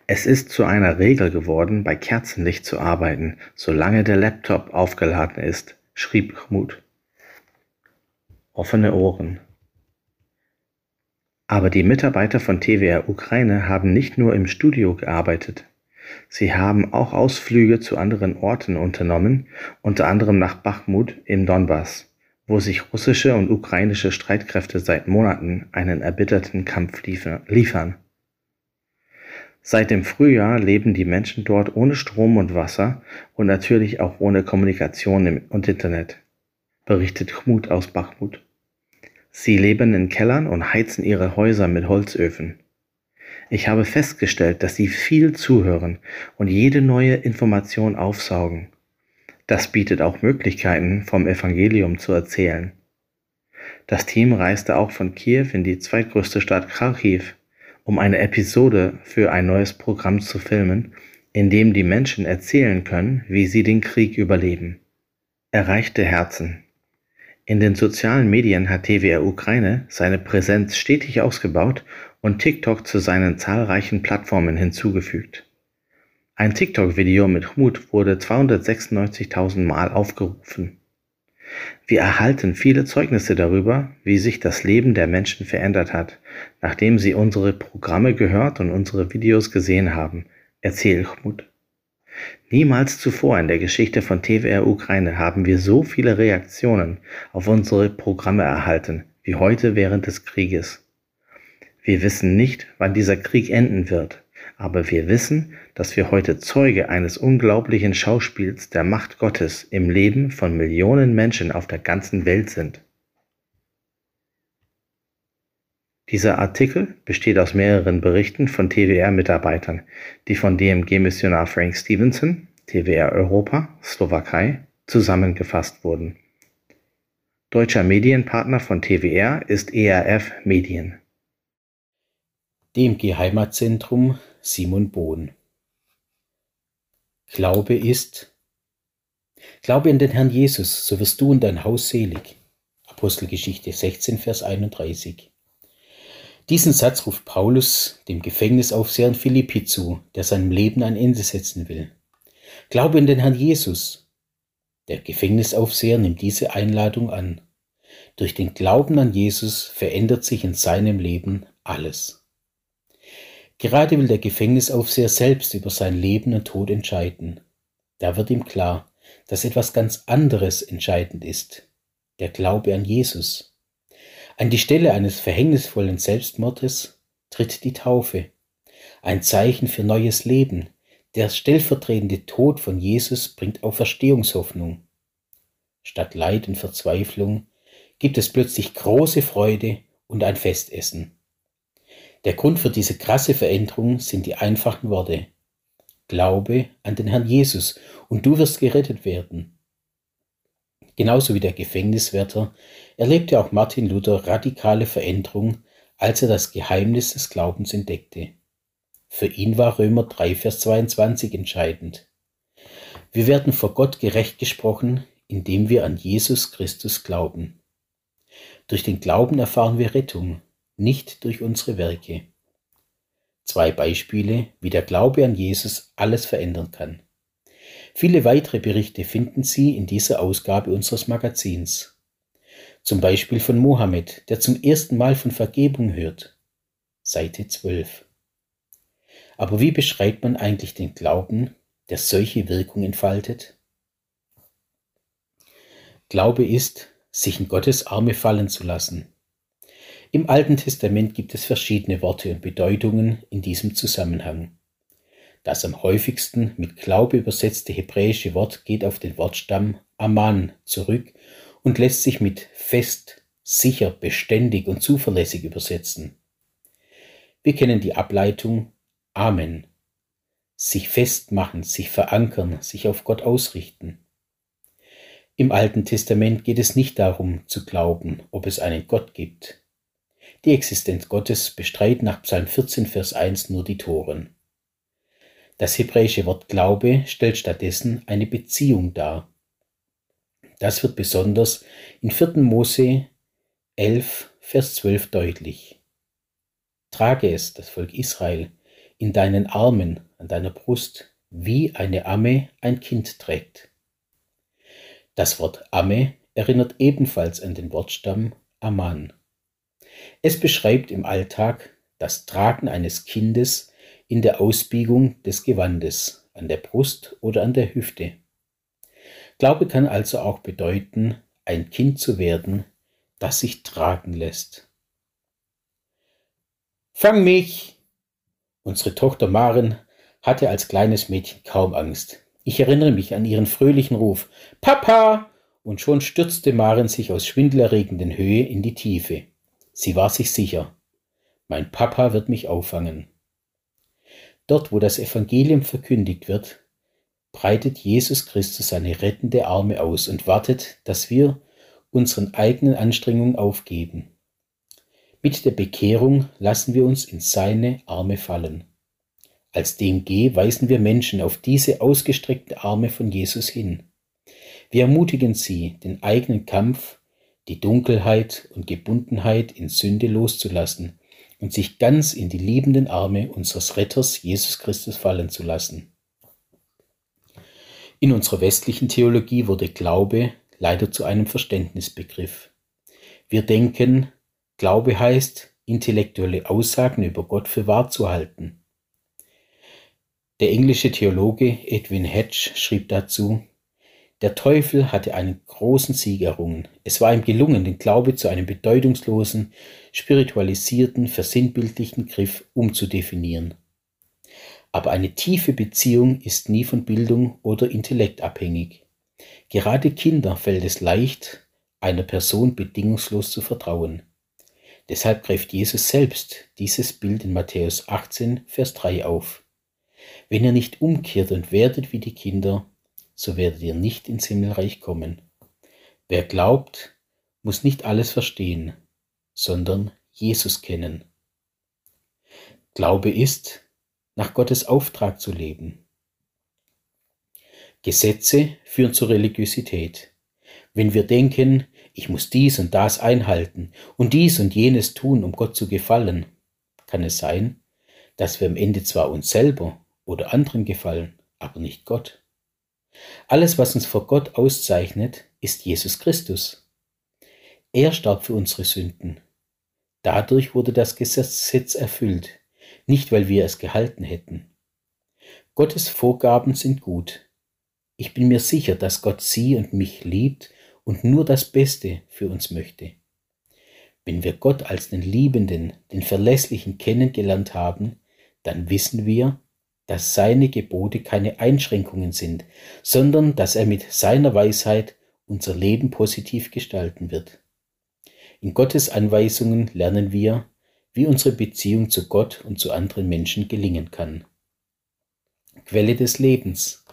Es ist zu einer Regel geworden, bei Kerzenlicht zu arbeiten, solange der Laptop aufgeladen ist, schrieb Chmut. Offene Ohren. Aber die Mitarbeiter von TWR Ukraine haben nicht nur im Studio gearbeitet. Sie haben auch Ausflüge zu anderen Orten unternommen, unter anderem nach Bachmut im Donbass, wo sich russische und ukrainische Streitkräfte seit Monaten einen erbitterten Kampf liefern. Seit dem Frühjahr leben die Menschen dort ohne Strom und Wasser und natürlich auch ohne Kommunikation und Internet, berichtet Chmut aus Bachmut. Sie leben in Kellern und heizen ihre Häuser mit Holzöfen. Ich habe festgestellt, dass sie viel zuhören und jede neue Information aufsaugen. Das bietet auch Möglichkeiten, vom Evangelium zu erzählen. Das Team reiste auch von Kiew in die zweitgrößte Stadt Kharkiv, um eine Episode für ein neues Programm zu filmen, in dem die Menschen erzählen können, wie sie den Krieg überleben. Erreichte Herzen. In den sozialen Medien hat TWR Ukraine seine Präsenz stetig ausgebaut und TikTok zu seinen zahlreichen Plattformen hinzugefügt. Ein TikTok-Video mit Hut wurde 296.000 Mal aufgerufen. Wir erhalten viele Zeugnisse darüber, wie sich das Leben der Menschen verändert hat, nachdem sie unsere Programme gehört und unsere Videos gesehen haben, erzählt Chmut. Niemals zuvor in der Geschichte von TWR Ukraine haben wir so viele Reaktionen auf unsere Programme erhalten wie heute während des Krieges. Wir wissen nicht, wann dieser Krieg enden wird, aber wir wissen, dass wir heute Zeuge eines unglaublichen Schauspiels der Macht Gottes im Leben von Millionen Menschen auf der ganzen Welt sind. Dieser Artikel besteht aus mehreren Berichten von TWR-Mitarbeitern, die von DMG-Missionar Frank Stevenson (TWR Europa, Slowakei) zusammengefasst wurden. Deutscher Medienpartner von TWR ist ERF Medien. DMG Heimatzentrum Simon Bohn Glaube ist Glaube in den Herrn Jesus, so wirst du und dein Haus selig. Apostelgeschichte 16, Vers 31 diesen Satz ruft Paulus dem Gefängnisaufseher in Philippi zu, der seinem Leben ein Ende setzen will. Glaube in den Herrn Jesus. Der Gefängnisaufseher nimmt diese Einladung an. Durch den Glauben an Jesus verändert sich in seinem Leben alles. Gerade will der Gefängnisaufseher selbst über sein Leben und Tod entscheiden. Da wird ihm klar, dass etwas ganz anderes entscheidend ist. Der Glaube an Jesus. An die Stelle eines verhängnisvollen Selbstmordes tritt die Taufe, ein Zeichen für neues Leben. Der stellvertretende Tod von Jesus bringt Auferstehungshoffnung. Statt Leid und Verzweiflung gibt es plötzlich große Freude und ein Festessen. Der Grund für diese krasse Veränderung sind die einfachen Worte. Glaube an den Herrn Jesus und du wirst gerettet werden. Genauso wie der Gefängniswärter erlebte auch Martin Luther radikale Veränderung, als er das Geheimnis des Glaubens entdeckte. Für ihn war Römer 3, Vers 22 entscheidend. Wir werden vor Gott gerecht gesprochen, indem wir an Jesus Christus glauben. Durch den Glauben erfahren wir Rettung, nicht durch unsere Werke. Zwei Beispiele, wie der Glaube an Jesus alles verändern kann. Viele weitere Berichte finden Sie in dieser Ausgabe unseres Magazins. Zum Beispiel von Mohammed, der zum ersten Mal von Vergebung hört. Seite 12. Aber wie beschreibt man eigentlich den Glauben, der solche Wirkung entfaltet? Glaube ist, sich in Gottes Arme fallen zu lassen. Im Alten Testament gibt es verschiedene Worte und Bedeutungen in diesem Zusammenhang. Das am häufigsten mit Glaube übersetzte hebräische Wort geht auf den Wortstamm Aman zurück und lässt sich mit fest, sicher, beständig und zuverlässig übersetzen. Wir kennen die Ableitung Amen. Sich festmachen, sich verankern, sich auf Gott ausrichten. Im Alten Testament geht es nicht darum zu glauben, ob es einen Gott gibt. Die Existenz Gottes bestreiten nach Psalm 14, Vers 1 nur die Toren. Das hebräische Wort Glaube stellt stattdessen eine Beziehung dar. Das wird besonders in 4. Mose 11, Vers 12 deutlich. Trage es, das Volk Israel, in deinen Armen, an deiner Brust, wie eine Amme ein Kind trägt. Das Wort Amme erinnert ebenfalls an den Wortstamm Aman. Es beschreibt im Alltag das Tragen eines Kindes in der Ausbiegung des Gewandes, an der Brust oder an der Hüfte. Glaube kann also auch bedeuten, ein Kind zu werden, das sich tragen lässt. Fang mich! Unsere Tochter Maren hatte als kleines Mädchen kaum Angst. Ich erinnere mich an ihren fröhlichen Ruf Papa! Und schon stürzte Maren sich aus schwindelerregenden Höhe in die Tiefe. Sie war sich sicher. Mein Papa wird mich auffangen. Dort, wo das Evangelium verkündigt wird, breitet Jesus Christus seine rettende Arme aus und wartet, dass wir unseren eigenen Anstrengungen aufgeben. Mit der Bekehrung lassen wir uns in seine Arme fallen. Als DMG weisen wir Menschen auf diese ausgestreckten Arme von Jesus hin. Wir ermutigen sie, den eigenen Kampf, die Dunkelheit und Gebundenheit in Sünde loszulassen und sich ganz in die liebenden Arme unseres Retters Jesus Christus fallen zu lassen. In unserer westlichen Theologie wurde Glaube leider zu einem Verständnisbegriff. Wir denken, Glaube heißt, intellektuelle Aussagen über Gott für wahr zu halten. Der englische Theologe Edwin Hedge schrieb dazu, der Teufel hatte einen großen Sieg errungen. Es war ihm gelungen, den Glaube zu einem bedeutungslosen, spiritualisierten, versinnbildlichten Griff umzudefinieren. Aber eine tiefe Beziehung ist nie von Bildung oder Intellekt abhängig. Gerade Kinder fällt es leicht, einer Person bedingungslos zu vertrauen. Deshalb greift Jesus selbst dieses Bild in Matthäus 18, Vers 3 auf. Wenn ihr nicht umkehrt und werdet wie die Kinder, so werdet ihr nicht ins Himmelreich kommen. Wer glaubt, muss nicht alles verstehen, sondern Jesus kennen. Glaube ist, nach Gottes Auftrag zu leben. Gesetze führen zur Religiosität. Wenn wir denken, ich muss dies und das einhalten und dies und jenes tun, um Gott zu gefallen, kann es sein, dass wir am Ende zwar uns selber oder anderen gefallen, aber nicht Gott. Alles, was uns vor Gott auszeichnet, ist Jesus Christus. Er starb für unsere Sünden. Dadurch wurde das Gesetz erfüllt, nicht weil wir es gehalten hätten. Gottes Vorgaben sind gut. Ich bin mir sicher, dass Gott sie und mich liebt und nur das Beste für uns möchte. Wenn wir Gott als den Liebenden, den Verlässlichen kennengelernt haben, dann wissen wir, dass seine Gebote keine Einschränkungen sind, sondern dass er mit seiner Weisheit unser Leben positiv gestalten wird. In Gottes Anweisungen lernen wir, wie unsere Beziehung zu Gott und zu anderen Menschen gelingen kann. Quelle des Lebens.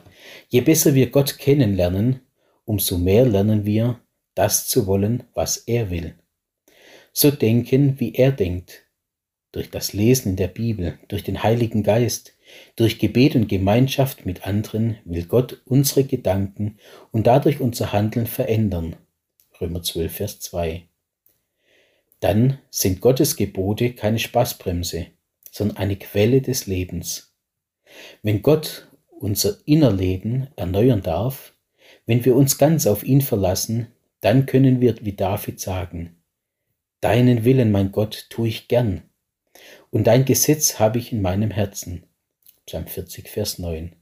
Je besser wir Gott kennenlernen, umso mehr lernen wir, das zu wollen, was er will. So denken, wie er denkt, durch das Lesen in der Bibel, durch den Heiligen Geist, durch Gebet und Gemeinschaft mit anderen will Gott unsere Gedanken und dadurch unser Handeln verändern. Römer 12, Vers 2. Dann sind Gottes Gebote keine Spaßbremse, sondern eine Quelle des Lebens. Wenn Gott unser Innerleben erneuern darf, wenn wir uns ganz auf ihn verlassen, dann können wir wie David sagen, Deinen Willen, mein Gott, tue ich gern, und dein Gesetz habe ich in meinem Herzen. Psalm 40, Vers 9.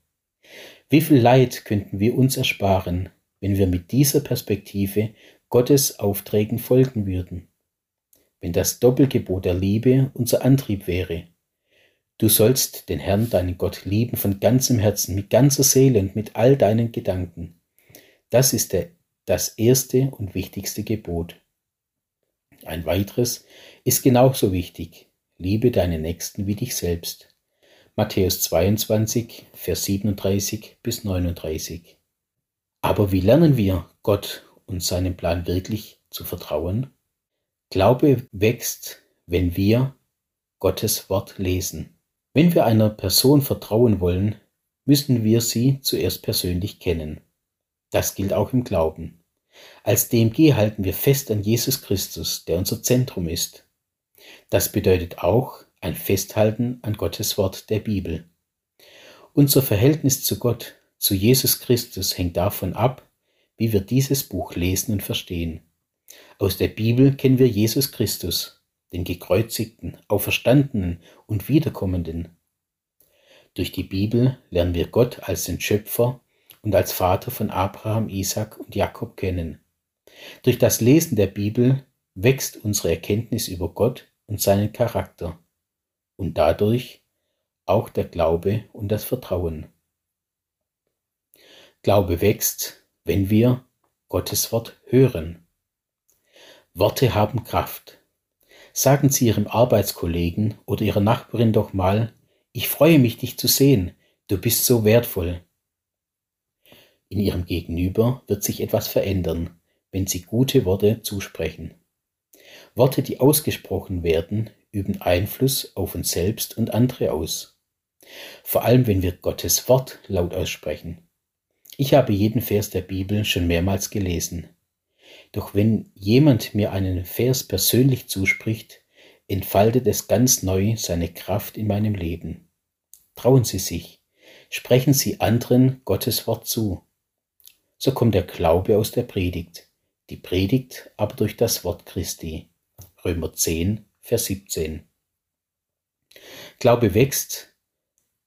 Wie viel Leid könnten wir uns ersparen, wenn wir mit dieser Perspektive Gottes Aufträgen folgen würden? Wenn das Doppelgebot der Liebe unser Antrieb wäre. Du sollst den Herrn, deinen Gott, lieben von ganzem Herzen, mit ganzer Seele und mit all deinen Gedanken. Das ist der, das erste und wichtigste Gebot. Ein weiteres ist genauso wichtig. Liebe deinen Nächsten wie dich selbst. Matthäus 22, Vers 37 bis 39. Aber wie lernen wir Gott und seinem Plan wirklich zu vertrauen? Glaube wächst, wenn wir Gottes Wort lesen. Wenn wir einer Person vertrauen wollen, müssen wir sie zuerst persönlich kennen. Das gilt auch im Glauben. Als DMG halten wir fest an Jesus Christus, der unser Zentrum ist. Das bedeutet auch ein Festhalten an Gottes Wort der Bibel. Unser Verhältnis zu Gott, zu Jesus Christus hängt davon ab, wie wir dieses Buch lesen und verstehen. Aus der Bibel kennen wir Jesus Christus, den gekreuzigten, auferstandenen und wiederkommenden. Durch die Bibel lernen wir Gott als den Schöpfer und als Vater von Abraham, Isaac und Jakob kennen. Durch das Lesen der Bibel wächst unsere Erkenntnis über Gott und seinen Charakter und dadurch auch der Glaube und das Vertrauen. Glaube wächst, wenn wir Gottes Wort hören. Worte haben Kraft. Sagen Sie Ihrem Arbeitskollegen oder Ihrer Nachbarin doch mal, ich freue mich, dich zu sehen, du bist so wertvoll. In Ihrem Gegenüber wird sich etwas verändern, wenn Sie gute Worte zusprechen. Worte, die ausgesprochen werden, üben Einfluss auf uns selbst und andere aus. Vor allem, wenn wir Gottes Wort laut aussprechen. Ich habe jeden Vers der Bibel schon mehrmals gelesen. Doch wenn jemand mir einen Vers persönlich zuspricht, entfaltet es ganz neu seine Kraft in meinem Leben. Trauen Sie sich, sprechen Sie anderen Gottes Wort zu. So kommt der Glaube aus der Predigt, die Predigt aber durch das Wort Christi. Römer 10, Vers 17. Glaube wächst,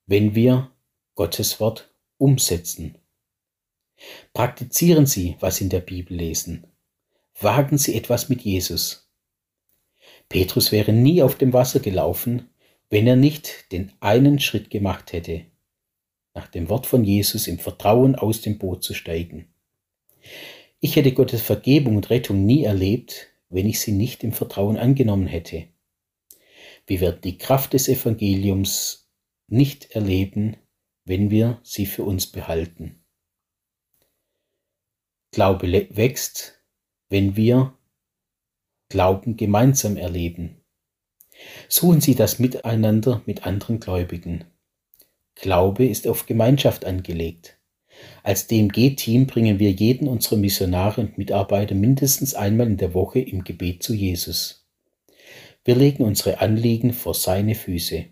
wenn wir Gottes Wort umsetzen. Praktizieren Sie, was in der Bibel lesen. Wagen Sie etwas mit Jesus. Petrus wäre nie auf dem Wasser gelaufen, wenn er nicht den einen Schritt gemacht hätte, nach dem Wort von Jesus im Vertrauen aus dem Boot zu steigen. Ich hätte Gottes Vergebung und Rettung nie erlebt, wenn ich sie nicht im Vertrauen angenommen hätte. Wir werden die Kraft des Evangeliums nicht erleben, wenn wir sie für uns behalten. Glaube wächst, wenn wir Glauben gemeinsam erleben. Suchen Sie das Miteinander mit anderen Gläubigen. Glaube ist auf Gemeinschaft angelegt. Als DMG-Team bringen wir jeden unserer Missionare und Mitarbeiter mindestens einmal in der Woche im Gebet zu Jesus. Wir legen unsere Anliegen vor seine Füße.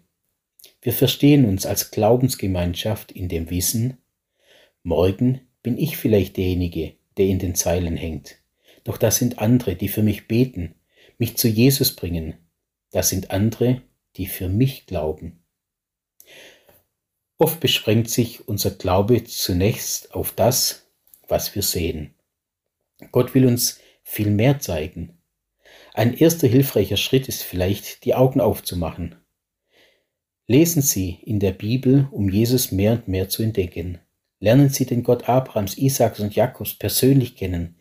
Wir verstehen uns als Glaubensgemeinschaft in dem Wissen, morgen bin ich vielleicht derjenige, der in den Zeilen hängt. Doch das sind andere, die für mich beten, mich zu Jesus bringen. Das sind andere, die für mich glauben. Oft beschränkt sich unser Glaube zunächst auf das, was wir sehen. Gott will uns viel mehr zeigen. Ein erster hilfreicher Schritt ist vielleicht, die Augen aufzumachen. Lesen Sie in der Bibel, um Jesus mehr und mehr zu entdecken. Lernen Sie den Gott Abrahams, Isaaks und Jakobs persönlich kennen.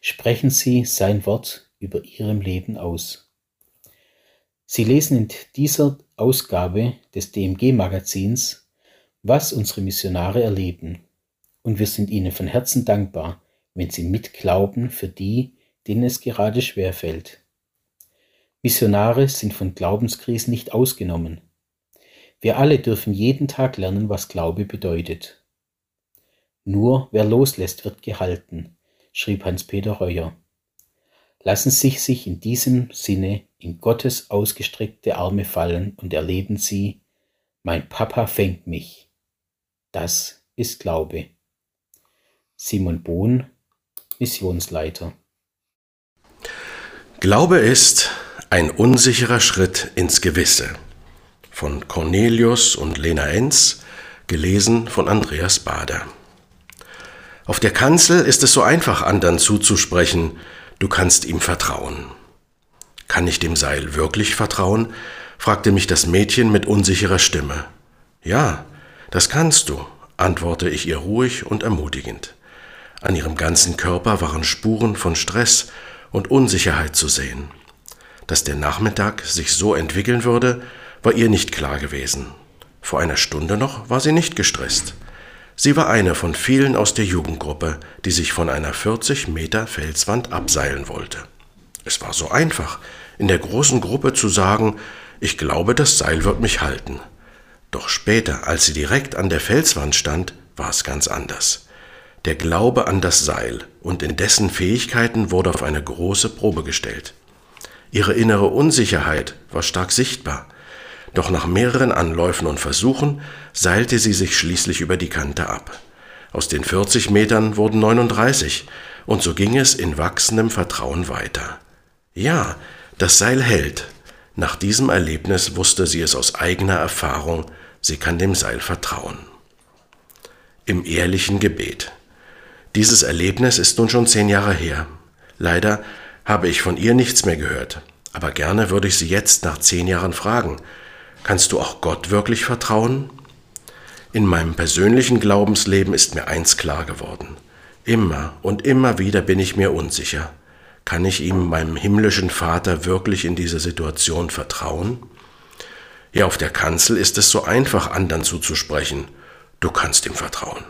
Sprechen Sie sein Wort über Ihrem Leben aus. Sie lesen in dieser Ausgabe des DMG-Magazins was unsere Missionare erleben. Und wir sind ihnen von Herzen dankbar, wenn sie mitglauben für die, denen es gerade schwer fällt. Missionare sind von Glaubenskrisen nicht ausgenommen. Wir alle dürfen jeden Tag lernen, was Glaube bedeutet. Nur wer loslässt, wird gehalten, schrieb Hans-Peter Reuer. Lassen Sie sich in diesem Sinne in Gottes ausgestreckte Arme fallen und erleben Sie, mein Papa fängt mich. Das ist Glaube. Simon Bohn, Missionsleiter. Glaube ist ein unsicherer Schritt ins Gewisse. Von Cornelius und Lena Enz, gelesen von Andreas Bader. Auf der Kanzel ist es so einfach, anderen zuzusprechen, du kannst ihm vertrauen. Kann ich dem Seil wirklich vertrauen? fragte mich das Mädchen mit unsicherer Stimme. Ja, das kannst du, antworte ich ihr ruhig und ermutigend. An ihrem ganzen Körper waren Spuren von Stress und Unsicherheit zu sehen. Dass der Nachmittag sich so entwickeln würde, war ihr nicht klar gewesen. Vor einer Stunde noch war sie nicht gestresst. Sie war eine von vielen aus der Jugendgruppe, die sich von einer 40 Meter Felswand abseilen wollte. Es war so einfach, in der großen Gruppe zu sagen, ich glaube, das Seil wird mich halten. Doch später, als sie direkt an der Felswand stand, war es ganz anders. Der Glaube an das Seil und in dessen Fähigkeiten wurde auf eine große Probe gestellt. Ihre innere Unsicherheit war stark sichtbar, doch nach mehreren Anläufen und Versuchen seilte sie sich schließlich über die Kante ab. Aus den 40 Metern wurden 39, und so ging es in wachsendem Vertrauen weiter. Ja, das Seil hält. Nach diesem Erlebnis wusste sie es aus eigener Erfahrung, sie kann dem Seil vertrauen. Im ehrlichen Gebet. Dieses Erlebnis ist nun schon zehn Jahre her. Leider habe ich von ihr nichts mehr gehört, aber gerne würde ich sie jetzt nach zehn Jahren fragen, kannst du auch Gott wirklich vertrauen? In meinem persönlichen Glaubensleben ist mir eins klar geworden. Immer und immer wieder bin ich mir unsicher. Kann ich ihm, meinem himmlischen Vater, wirklich in dieser Situation vertrauen? Ja, auf der Kanzel ist es so einfach, anderen zuzusprechen. Du kannst ihm vertrauen.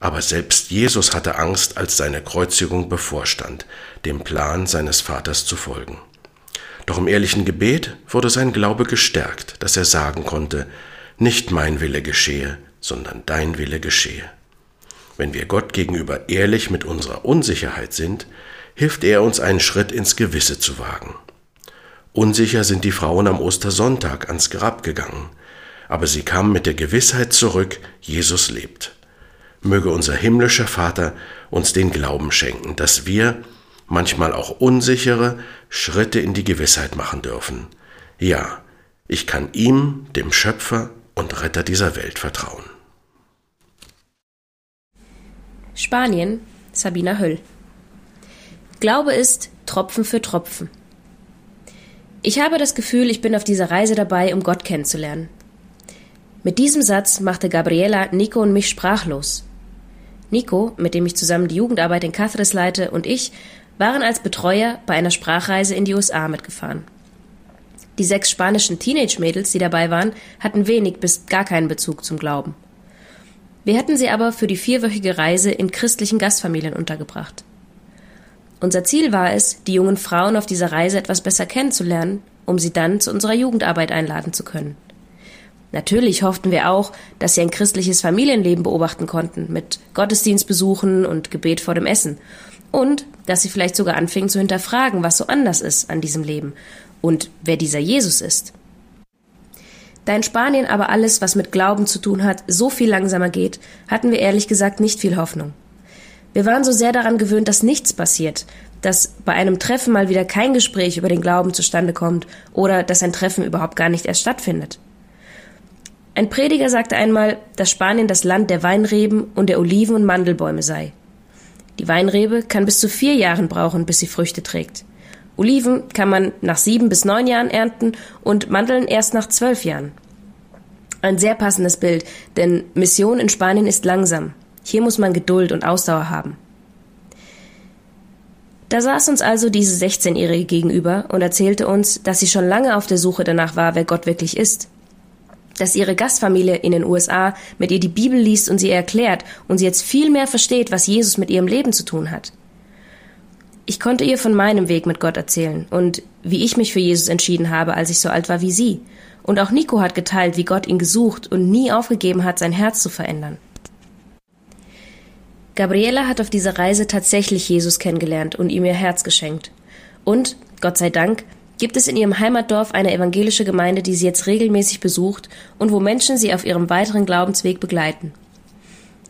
Aber selbst Jesus hatte Angst, als seine Kreuzigung bevorstand, dem Plan seines Vaters zu folgen. Doch im ehrlichen Gebet wurde sein Glaube gestärkt, dass er sagen konnte, nicht mein Wille geschehe, sondern dein Wille geschehe. Wenn wir Gott gegenüber ehrlich mit unserer Unsicherheit sind, hilft er uns einen Schritt ins Gewisse zu wagen. Unsicher sind die Frauen am Ostersonntag ans Grab gegangen, aber sie kamen mit der Gewissheit zurück, Jesus lebt. Möge unser himmlischer Vater uns den Glauben schenken, dass wir, manchmal auch unsichere, Schritte in die Gewissheit machen dürfen. Ja, ich kann ihm, dem Schöpfer und Retter dieser Welt, vertrauen. Spanien, Sabina Höll. Glaube ist Tropfen für Tropfen. Ich habe das Gefühl, ich bin auf dieser Reise dabei, um Gott kennenzulernen. Mit diesem Satz machte Gabriela, Nico und mich sprachlos. Nico, mit dem ich zusammen die Jugendarbeit in Cáceres leite, und ich waren als Betreuer bei einer Sprachreise in die USA mitgefahren. Die sechs spanischen Teenage-Mädels, die dabei waren, hatten wenig bis gar keinen Bezug zum Glauben. Wir hatten sie aber für die vierwöchige Reise in christlichen Gastfamilien untergebracht. Unser Ziel war es, die jungen Frauen auf dieser Reise etwas besser kennenzulernen, um sie dann zu unserer Jugendarbeit einladen zu können. Natürlich hofften wir auch, dass sie ein christliches Familienleben beobachten konnten, mit Gottesdienstbesuchen und Gebet vor dem Essen. Und dass sie vielleicht sogar anfingen zu hinterfragen, was so anders ist an diesem Leben und wer dieser Jesus ist. Da in Spanien aber alles, was mit Glauben zu tun hat, so viel langsamer geht, hatten wir ehrlich gesagt nicht viel Hoffnung. Wir waren so sehr daran gewöhnt, dass nichts passiert, dass bei einem Treffen mal wieder kein Gespräch über den Glauben zustande kommt oder dass ein Treffen überhaupt gar nicht erst stattfindet. Ein Prediger sagte einmal, dass Spanien das Land der Weinreben und der Oliven und Mandelbäume sei. Die Weinrebe kann bis zu vier Jahren brauchen, bis sie Früchte trägt. Oliven kann man nach sieben bis neun Jahren ernten und Mandeln erst nach zwölf Jahren. Ein sehr passendes Bild, denn Mission in Spanien ist langsam. Hier muss man Geduld und Ausdauer haben. Da saß uns also diese 16-Jährige gegenüber und erzählte uns, dass sie schon lange auf der Suche danach war, wer Gott wirklich ist. Dass ihre Gastfamilie in den USA mit ihr die Bibel liest und sie erklärt und sie jetzt viel mehr versteht, was Jesus mit ihrem Leben zu tun hat. Ich konnte ihr von meinem Weg mit Gott erzählen und wie ich mich für Jesus entschieden habe, als ich so alt war wie sie. Und auch Nico hat geteilt, wie Gott ihn gesucht und nie aufgegeben hat, sein Herz zu verändern. Gabriela hat auf dieser Reise tatsächlich Jesus kennengelernt und ihm ihr Herz geschenkt. Und, Gott sei Dank, gibt es in ihrem Heimatdorf eine evangelische Gemeinde, die sie jetzt regelmäßig besucht und wo Menschen sie auf ihrem weiteren Glaubensweg begleiten.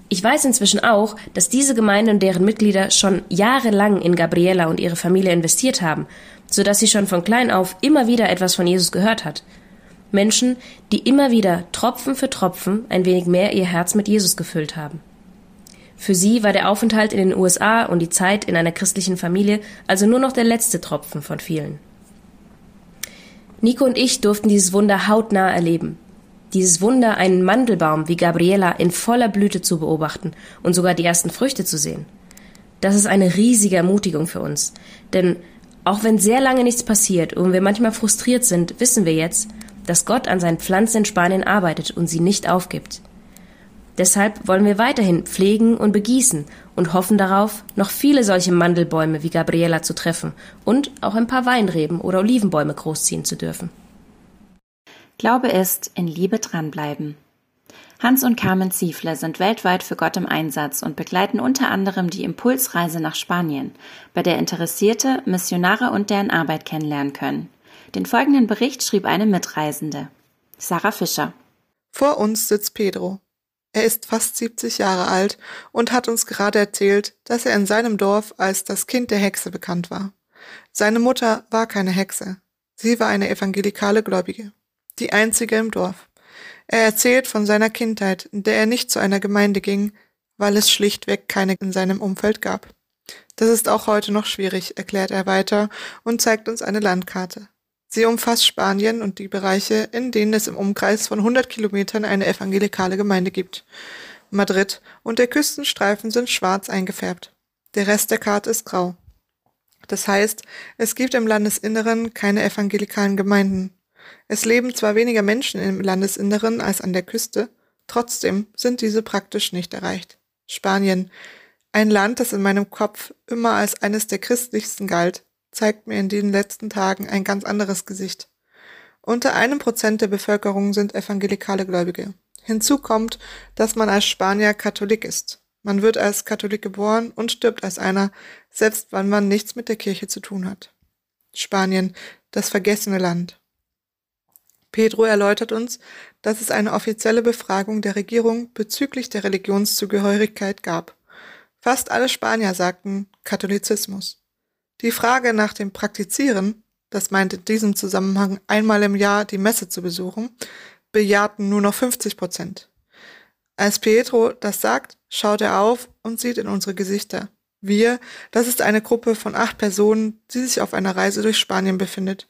Ich weiß inzwischen auch, dass diese Gemeinde und deren Mitglieder schon jahrelang in Gabriela und ihre Familie investiert haben, so dass sie schon von klein auf immer wieder etwas von Jesus gehört hat. Menschen, die immer wieder Tropfen für Tropfen ein wenig mehr ihr Herz mit Jesus gefüllt haben. Für sie war der Aufenthalt in den USA und die Zeit in einer christlichen Familie also nur noch der letzte Tropfen von vielen. Nico und ich durften dieses Wunder hautnah erleben. Dieses Wunder, einen Mandelbaum wie Gabriela in voller Blüte zu beobachten und sogar die ersten Früchte zu sehen. Das ist eine riesige Ermutigung für uns. Denn auch wenn sehr lange nichts passiert und wir manchmal frustriert sind, wissen wir jetzt, dass Gott an seinen Pflanzen in Spanien arbeitet und sie nicht aufgibt. Deshalb wollen wir weiterhin pflegen und begießen und hoffen darauf, noch viele solche Mandelbäume wie Gabriela zu treffen und auch ein paar Weinreben oder Olivenbäume großziehen zu dürfen. Glaube ist, in Liebe dranbleiben. Hans und Carmen Ziefle sind weltweit für Gott im Einsatz und begleiten unter anderem die Impulsreise nach Spanien, bei der Interessierte Missionare und deren Arbeit kennenlernen können. Den folgenden Bericht schrieb eine Mitreisende. Sarah Fischer. Vor uns sitzt Pedro. Er ist fast 70 Jahre alt und hat uns gerade erzählt, dass er in seinem Dorf als das Kind der Hexe bekannt war. Seine Mutter war keine Hexe. Sie war eine evangelikale Gläubige. Die einzige im Dorf. Er erzählt von seiner Kindheit, in der er nicht zu einer Gemeinde ging, weil es schlichtweg keine in seinem Umfeld gab. Das ist auch heute noch schwierig, erklärt er weiter und zeigt uns eine Landkarte. Sie umfasst Spanien und die Bereiche, in denen es im Umkreis von 100 Kilometern eine evangelikale Gemeinde gibt. Madrid und der Küstenstreifen sind schwarz eingefärbt. Der Rest der Karte ist grau. Das heißt, es gibt im Landesinneren keine evangelikalen Gemeinden. Es leben zwar weniger Menschen im Landesinneren als an der Küste, trotzdem sind diese praktisch nicht erreicht. Spanien, ein Land, das in meinem Kopf immer als eines der christlichsten galt, zeigt mir in den letzten Tagen ein ganz anderes Gesicht. Unter einem Prozent der Bevölkerung sind evangelikale Gläubige. Hinzu kommt, dass man als Spanier Katholik ist. Man wird als Katholik geboren und stirbt als einer, selbst wenn man nichts mit der Kirche zu tun hat. Spanien, das vergessene Land. Pedro erläutert uns, dass es eine offizielle Befragung der Regierung bezüglich der Religionszugehörigkeit gab. Fast alle Spanier sagten Katholizismus. Die Frage nach dem Praktizieren, das meint in diesem Zusammenhang einmal im Jahr die Messe zu besuchen, bejahten nur noch 50 Prozent. Als Pietro das sagt, schaut er auf und sieht in unsere Gesichter. Wir, das ist eine Gruppe von acht Personen, die sich auf einer Reise durch Spanien befindet.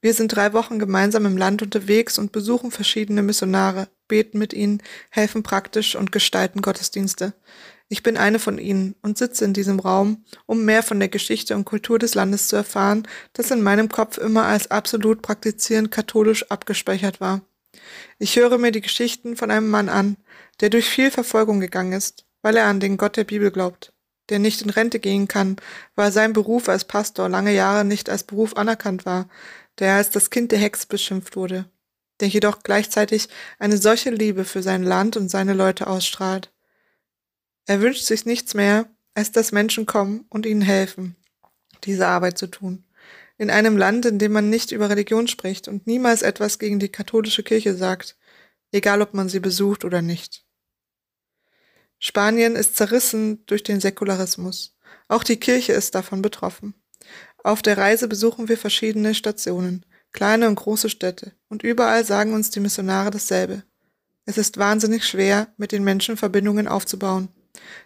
Wir sind drei Wochen gemeinsam im Land unterwegs und besuchen verschiedene Missionare, beten mit ihnen, helfen praktisch und gestalten Gottesdienste. Ich bin eine von ihnen und sitze in diesem Raum, um mehr von der Geschichte und Kultur des Landes zu erfahren, das in meinem Kopf immer als absolut praktizierend katholisch abgespeichert war. Ich höre mir die Geschichten von einem Mann an, der durch viel Verfolgung gegangen ist, weil er an den Gott der Bibel glaubt, der nicht in Rente gehen kann, weil sein Beruf als Pastor lange Jahre nicht als Beruf anerkannt war, der als das Kind der Hex beschimpft wurde, der jedoch gleichzeitig eine solche Liebe für sein Land und seine Leute ausstrahlt, er wünscht sich nichts mehr, als dass Menschen kommen und ihnen helfen, diese Arbeit zu tun. In einem Land, in dem man nicht über Religion spricht und niemals etwas gegen die katholische Kirche sagt, egal ob man sie besucht oder nicht. Spanien ist zerrissen durch den Säkularismus. Auch die Kirche ist davon betroffen. Auf der Reise besuchen wir verschiedene Stationen, kleine und große Städte, und überall sagen uns die Missionare dasselbe. Es ist wahnsinnig schwer, mit den Menschen Verbindungen aufzubauen.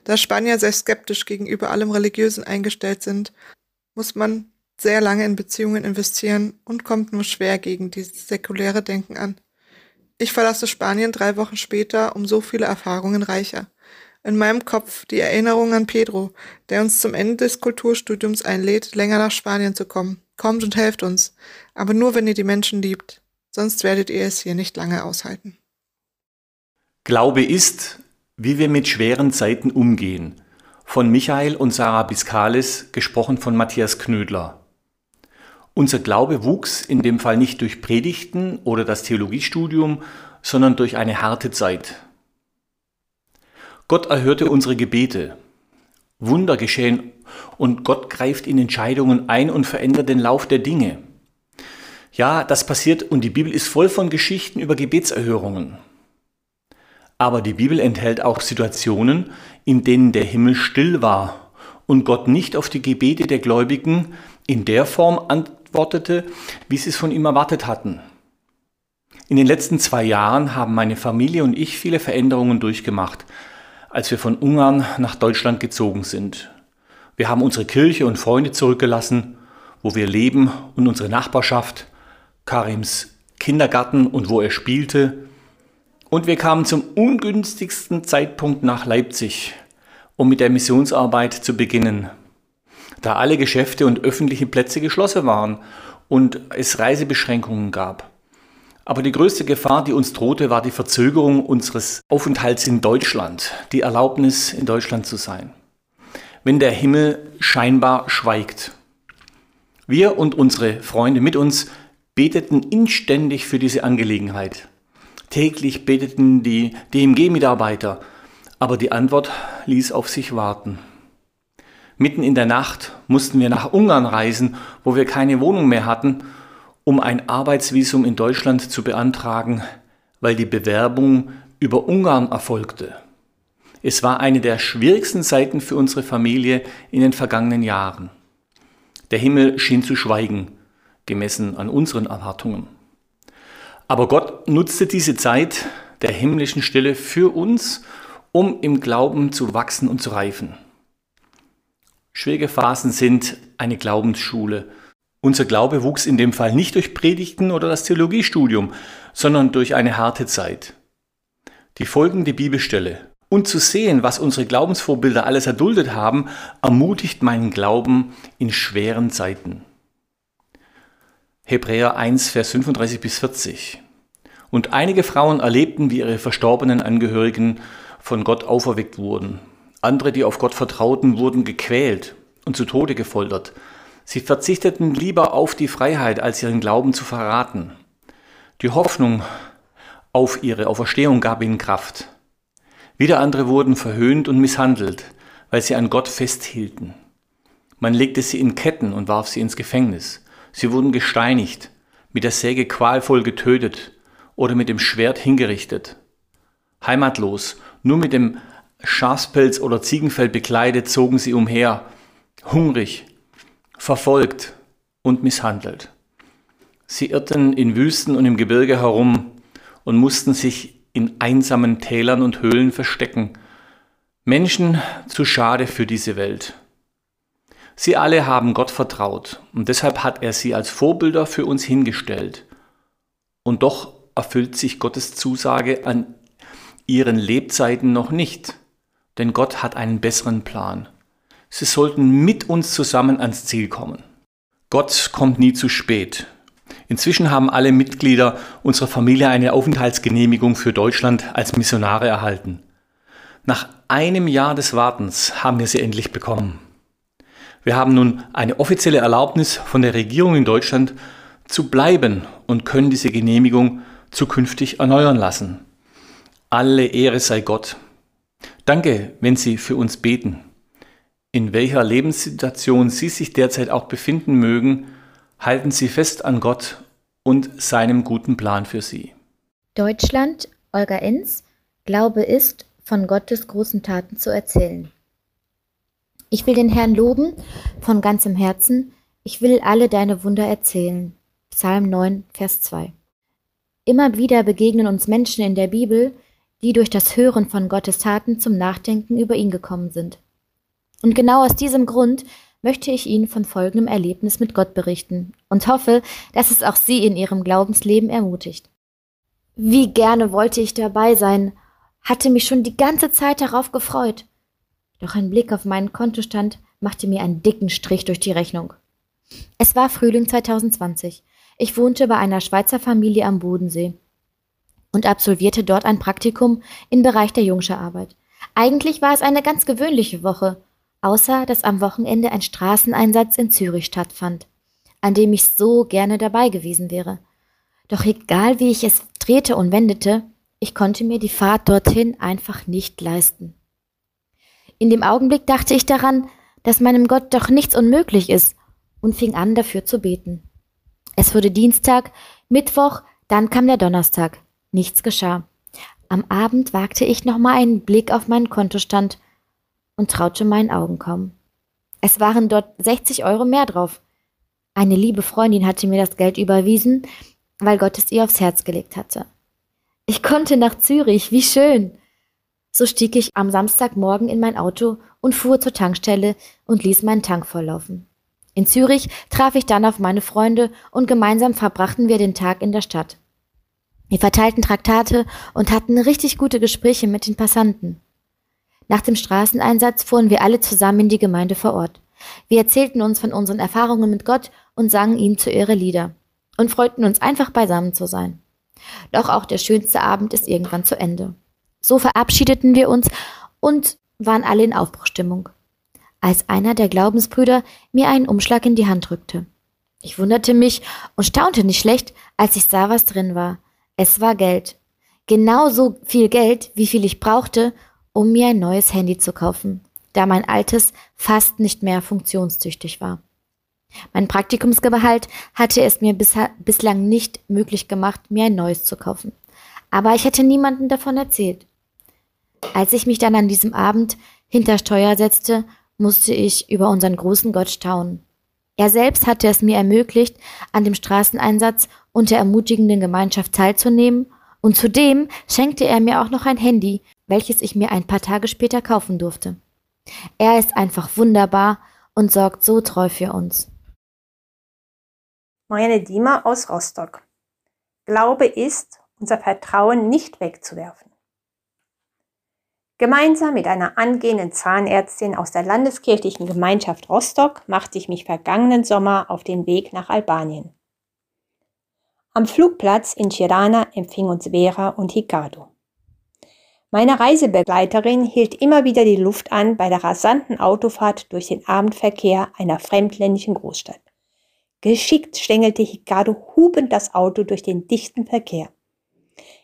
Da Spanier sehr skeptisch gegenüber allem Religiösen eingestellt sind, muss man sehr lange in Beziehungen investieren und kommt nur schwer gegen dieses säkuläre Denken an. Ich verlasse Spanien drei Wochen später um so viele Erfahrungen reicher. In meinem Kopf die Erinnerung an Pedro, der uns zum Ende des Kulturstudiums einlädt, länger nach Spanien zu kommen. Kommt und helft uns, aber nur wenn ihr die Menschen liebt, sonst werdet ihr es hier nicht lange aushalten. Glaube ist, wie wir mit schweren Zeiten umgehen, von Michael und Sarah Biskalis, gesprochen von Matthias Knödler. Unser Glaube wuchs in dem Fall nicht durch Predigten oder das Theologiestudium, sondern durch eine harte Zeit. Gott erhörte unsere Gebete. Wunder geschehen und Gott greift in Entscheidungen ein und verändert den Lauf der Dinge. Ja, das passiert und die Bibel ist voll von Geschichten über Gebetserhörungen. Aber die Bibel enthält auch Situationen, in denen der Himmel still war und Gott nicht auf die Gebete der Gläubigen in der Form antwortete, wie sie es von ihm erwartet hatten. In den letzten zwei Jahren haben meine Familie und ich viele Veränderungen durchgemacht, als wir von Ungarn nach Deutschland gezogen sind. Wir haben unsere Kirche und Freunde zurückgelassen, wo wir leben und unsere Nachbarschaft, Karims Kindergarten und wo er spielte, und wir kamen zum ungünstigsten Zeitpunkt nach Leipzig, um mit der Missionsarbeit zu beginnen, da alle Geschäfte und öffentliche Plätze geschlossen waren und es Reisebeschränkungen gab. Aber die größte Gefahr, die uns drohte, war die Verzögerung unseres Aufenthalts in Deutschland, die Erlaubnis, in Deutschland zu sein. Wenn der Himmel scheinbar schweigt. Wir und unsere Freunde mit uns beteten inständig für diese Angelegenheit. Täglich beteten die DMG-Mitarbeiter, aber die Antwort ließ auf sich warten. Mitten in der Nacht mussten wir nach Ungarn reisen, wo wir keine Wohnung mehr hatten, um ein Arbeitsvisum in Deutschland zu beantragen, weil die Bewerbung über Ungarn erfolgte. Es war eine der schwierigsten Zeiten für unsere Familie in den vergangenen Jahren. Der Himmel schien zu schweigen, gemessen an unseren Erwartungen. Aber Gott nutzte diese Zeit der himmlischen Stille für uns, um im Glauben zu wachsen und zu reifen. Schwierige Phasen sind eine Glaubensschule. Unser Glaube wuchs in dem Fall nicht durch Predigten oder das Theologiestudium, sondern durch eine harte Zeit. Die folgende Bibelstelle und zu sehen, was unsere Glaubensvorbilder alles erduldet haben, ermutigt meinen Glauben in schweren Zeiten. Hebräer 1, Vers 35 bis 40. Und einige Frauen erlebten, wie ihre verstorbenen Angehörigen von Gott auferweckt wurden. Andere, die auf Gott vertrauten, wurden gequält und zu Tode gefoltert. Sie verzichteten lieber auf die Freiheit, als ihren Glauben zu verraten. Die Hoffnung auf ihre Auferstehung gab ihnen Kraft. Wieder andere wurden verhöhnt und misshandelt, weil sie an Gott festhielten. Man legte sie in Ketten und warf sie ins Gefängnis. Sie wurden gesteinigt, mit der Säge qualvoll getötet oder mit dem Schwert hingerichtet. Heimatlos, nur mit dem Schafspelz oder Ziegenfell bekleidet, zogen sie umher, hungrig, verfolgt und misshandelt. Sie irrten in Wüsten und im Gebirge herum und mussten sich in einsamen Tälern und Höhlen verstecken. Menschen zu schade für diese Welt. Sie alle haben Gott vertraut und deshalb hat er sie als Vorbilder für uns hingestellt. Und doch erfüllt sich Gottes Zusage an ihren Lebzeiten noch nicht, denn Gott hat einen besseren Plan. Sie sollten mit uns zusammen ans Ziel kommen. Gott kommt nie zu spät. Inzwischen haben alle Mitglieder unserer Familie eine Aufenthaltsgenehmigung für Deutschland als Missionare erhalten. Nach einem Jahr des Wartens haben wir sie endlich bekommen. Wir haben nun eine offizielle Erlaubnis von der Regierung in Deutschland zu bleiben und können diese Genehmigung zukünftig erneuern lassen. Alle Ehre sei Gott. Danke, wenn Sie für uns beten. In welcher Lebenssituation Sie sich derzeit auch befinden mögen, halten Sie fest an Gott und seinem guten Plan für Sie. Deutschland, Olga Enz, Glaube ist, von Gottes großen Taten zu erzählen. Ich will den Herrn loben von ganzem Herzen. Ich will alle deine Wunder erzählen. Psalm 9, Vers 2. Immer wieder begegnen uns Menschen in der Bibel, die durch das Hören von Gottes Taten zum Nachdenken über ihn gekommen sind. Und genau aus diesem Grund möchte ich Ihnen von folgendem Erlebnis mit Gott berichten und hoffe, dass es auch Sie in Ihrem Glaubensleben ermutigt. Wie gerne wollte ich dabei sein, hatte mich schon die ganze Zeit darauf gefreut. Doch ein Blick auf meinen Kontostand machte mir einen dicken Strich durch die Rechnung. Es war Frühling 2020. Ich wohnte bei einer Schweizer Familie am Bodensee und absolvierte dort ein Praktikum im Bereich der Jungscherarbeit. Eigentlich war es eine ganz gewöhnliche Woche, außer dass am Wochenende ein Straßeneinsatz in Zürich stattfand, an dem ich so gerne dabei gewesen wäre. Doch egal wie ich es drehte und wendete, ich konnte mir die Fahrt dorthin einfach nicht leisten. In dem Augenblick dachte ich daran, dass meinem Gott doch nichts unmöglich ist und fing an, dafür zu beten. Es wurde Dienstag, Mittwoch, dann kam der Donnerstag. Nichts geschah. Am Abend wagte ich nochmal einen Blick auf meinen Kontostand und traute meinen Augen kaum. Es waren dort 60 Euro mehr drauf. Eine liebe Freundin hatte mir das Geld überwiesen, weil Gott es ihr aufs Herz gelegt hatte. Ich konnte nach Zürich, wie schön. So stieg ich am Samstagmorgen in mein Auto und fuhr zur Tankstelle und ließ meinen Tank volllaufen. In Zürich traf ich dann auf meine Freunde und gemeinsam verbrachten wir den Tag in der Stadt. Wir verteilten Traktate und hatten richtig gute Gespräche mit den Passanten. Nach dem Straßeneinsatz fuhren wir alle zusammen in die Gemeinde vor Ort. Wir erzählten uns von unseren Erfahrungen mit Gott und sangen ihm zu Ehre Lieder und freuten uns einfach beisammen zu sein. Doch auch der schönste Abend ist irgendwann zu Ende. So verabschiedeten wir uns und waren alle in Aufbruchstimmung. Als einer der Glaubensbrüder mir einen Umschlag in die Hand drückte. Ich wunderte mich und staunte nicht schlecht, als ich sah, was drin war. Es war Geld. Genau so viel Geld, wie viel ich brauchte, um mir ein neues Handy zu kaufen, da mein altes fast nicht mehr funktionstüchtig war. Mein Praktikumsgehalt hatte es mir bislang nicht möglich gemacht, mir ein neues zu kaufen. Aber ich hätte niemandem davon erzählt. Als ich mich dann an diesem Abend hinter Steuer setzte, musste ich über unseren großen Gott staunen. Er selbst hatte es mir ermöglicht, an dem Straßeneinsatz und der ermutigenden Gemeinschaft teilzunehmen, und zudem schenkte er mir auch noch ein Handy, welches ich mir ein paar Tage später kaufen durfte. Er ist einfach wunderbar und sorgt so treu für uns. Marianne Diemer aus Rostock. Glaube ist, unser Vertrauen nicht wegzuwerfen. Gemeinsam mit einer angehenden Zahnärztin aus der Landeskirchlichen Gemeinschaft Rostock machte ich mich vergangenen Sommer auf den Weg nach Albanien. Am Flugplatz in Tirana empfing uns Vera und Hikado. Meine Reisebegleiterin hielt immer wieder die Luft an bei der rasanten Autofahrt durch den Abendverkehr einer fremdländischen Großstadt. Geschickt schlängelte Hikado hubend das Auto durch den dichten Verkehr.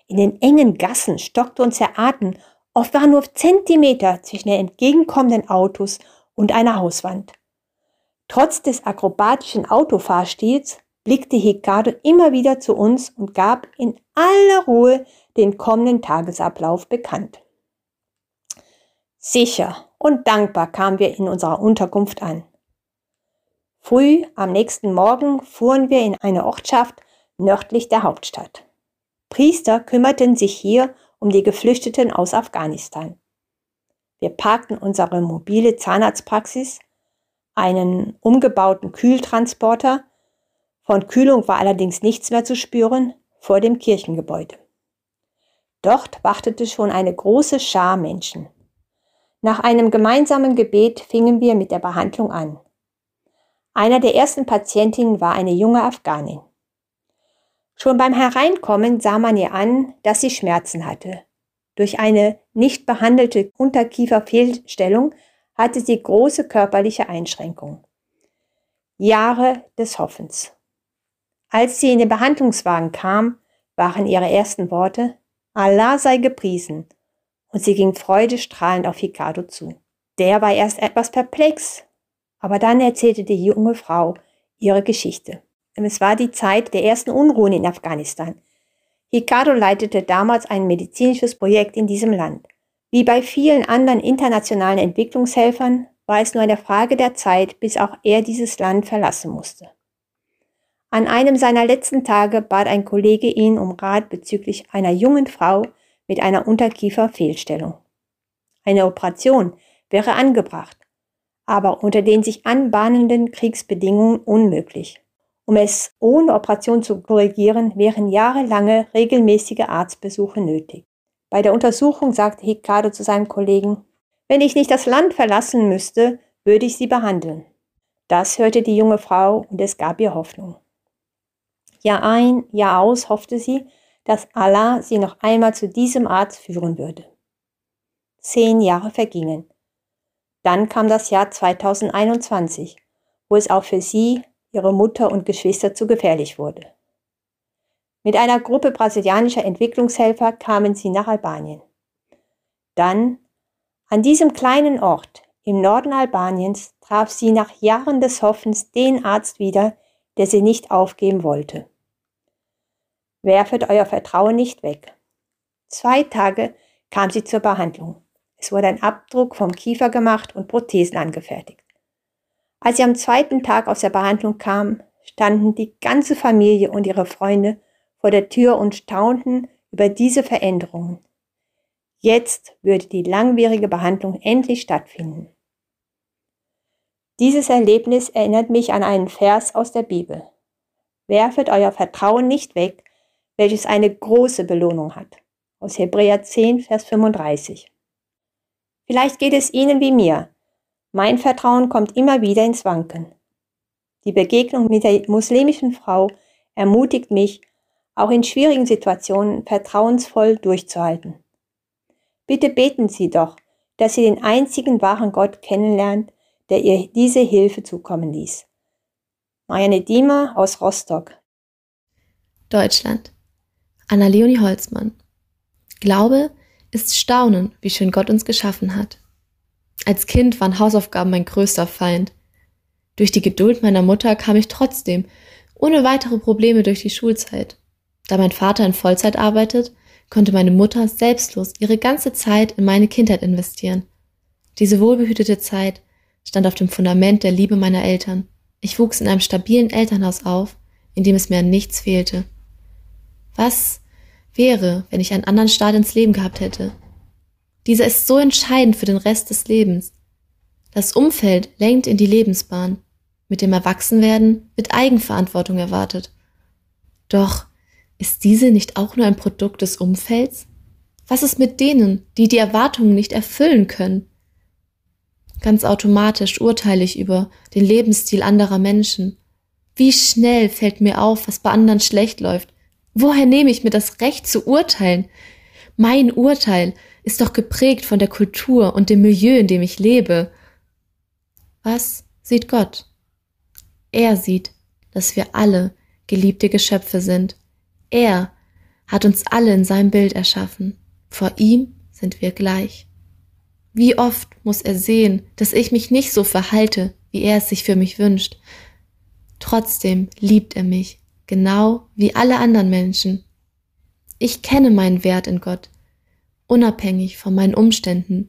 In den engen Gassen stockte uns der Atem, oft waren nur Zentimeter zwischen den entgegenkommenden Autos und einer Hauswand. Trotz des akrobatischen Autofahrstils blickte Hikado immer wieder zu uns und gab in aller Ruhe den kommenden Tagesablauf bekannt. Sicher und dankbar kamen wir in unserer Unterkunft an. Früh am nächsten Morgen fuhren wir in eine Ortschaft nördlich der Hauptstadt. Priester kümmerten sich hier um die Geflüchteten aus Afghanistan. Wir parkten unsere mobile Zahnarztpraxis, einen umgebauten Kühltransporter, von Kühlung war allerdings nichts mehr zu spüren, vor dem Kirchengebäude. Dort wartete schon eine große Schar Menschen. Nach einem gemeinsamen Gebet fingen wir mit der Behandlung an. Einer der ersten Patientinnen war eine junge Afghanin. Schon beim Hereinkommen sah man ihr an, dass sie Schmerzen hatte. Durch eine nicht behandelte Unterkieferfehlstellung hatte sie große körperliche Einschränkungen. Jahre des Hoffens. Als sie in den Behandlungswagen kam, waren ihre ersten Worte Allah sei gepriesen, und sie ging freudestrahlend auf Hikado zu. Der war erst etwas perplex, aber dann erzählte die junge Frau ihre Geschichte. Es war die Zeit der ersten Unruhen in Afghanistan. Hikado leitete damals ein medizinisches Projekt in diesem Land. Wie bei vielen anderen internationalen Entwicklungshelfern war es nur eine Frage der Zeit, bis auch er dieses Land verlassen musste. An einem seiner letzten Tage bat ein Kollege ihn um Rat bezüglich einer jungen Frau mit einer Unterkieferfehlstellung. Eine Operation wäre angebracht, aber unter den sich anbahnenden Kriegsbedingungen unmöglich. Um es ohne Operation zu korrigieren, wären jahrelange regelmäßige Arztbesuche nötig. Bei der Untersuchung sagte Hikado zu seinem Kollegen, wenn ich nicht das Land verlassen müsste, würde ich sie behandeln. Das hörte die junge Frau und es gab ihr Hoffnung. Jahr ein, Jahr aus hoffte sie, dass Allah sie noch einmal zu diesem Arzt führen würde. Zehn Jahre vergingen. Dann kam das Jahr 2021, wo es auch für sie, ihre Mutter und Geschwister zu gefährlich wurde. Mit einer Gruppe brasilianischer Entwicklungshelfer kamen sie nach Albanien. Dann, an diesem kleinen Ort im Norden Albaniens, traf sie nach Jahren des Hoffens den Arzt wieder, der sie nicht aufgeben wollte. Werfet euer Vertrauen nicht weg. Zwei Tage kam sie zur Behandlung. Es wurde ein Abdruck vom Kiefer gemacht und Prothesen angefertigt. Als sie am zweiten Tag aus der Behandlung kam, standen die ganze Familie und ihre Freunde vor der Tür und staunten über diese Veränderungen. Jetzt würde die langwierige Behandlung endlich stattfinden. Dieses Erlebnis erinnert mich an einen Vers aus der Bibel. Werfet euer Vertrauen nicht weg, welches eine große Belohnung hat. Aus Hebräer 10, Vers 35. Vielleicht geht es Ihnen wie mir. Mein Vertrauen kommt immer wieder ins Wanken. Die Begegnung mit der muslimischen Frau ermutigt mich, auch in schwierigen Situationen vertrauensvoll durchzuhalten. Bitte beten Sie doch, dass Sie den einzigen wahren Gott kennenlernt, der ihr diese Hilfe zukommen ließ. Marianne Diemer aus Rostock. Deutschland. Anna Leonie Holzmann. Glaube ist Staunen, wie schön Gott uns geschaffen hat. Als Kind waren Hausaufgaben mein größter Feind. Durch die Geduld meiner Mutter kam ich trotzdem ohne weitere Probleme durch die Schulzeit. Da mein Vater in Vollzeit arbeitet, konnte meine Mutter selbstlos ihre ganze Zeit in meine Kindheit investieren. Diese wohlbehütete Zeit stand auf dem Fundament der Liebe meiner Eltern. Ich wuchs in einem stabilen Elternhaus auf, in dem es mir an nichts fehlte. Was wäre, wenn ich einen anderen Start ins Leben gehabt hätte? Dieser ist so entscheidend für den Rest des Lebens. Das Umfeld lenkt in die Lebensbahn. Mit dem Erwachsenwerden wird Eigenverantwortung erwartet. Doch ist diese nicht auch nur ein Produkt des Umfelds? Was ist mit denen, die die Erwartungen nicht erfüllen können? Ganz automatisch urteile ich über den Lebensstil anderer Menschen. Wie schnell fällt mir auf, was bei anderen schlecht läuft. Woher nehme ich mir das Recht zu urteilen? Mein Urteil ist doch geprägt von der Kultur und dem Milieu, in dem ich lebe. Was sieht Gott? Er sieht, dass wir alle geliebte Geschöpfe sind er hat uns alle in seinem Bild erschaffen. Vor ihm sind wir gleich. Wie oft muss er sehen, dass ich mich nicht so verhalte, wie er es sich für mich wünscht. Trotzdem liebt er mich, genau wie alle anderen Menschen. Ich kenne meinen Wert in Gott, unabhängig von meinen Umständen,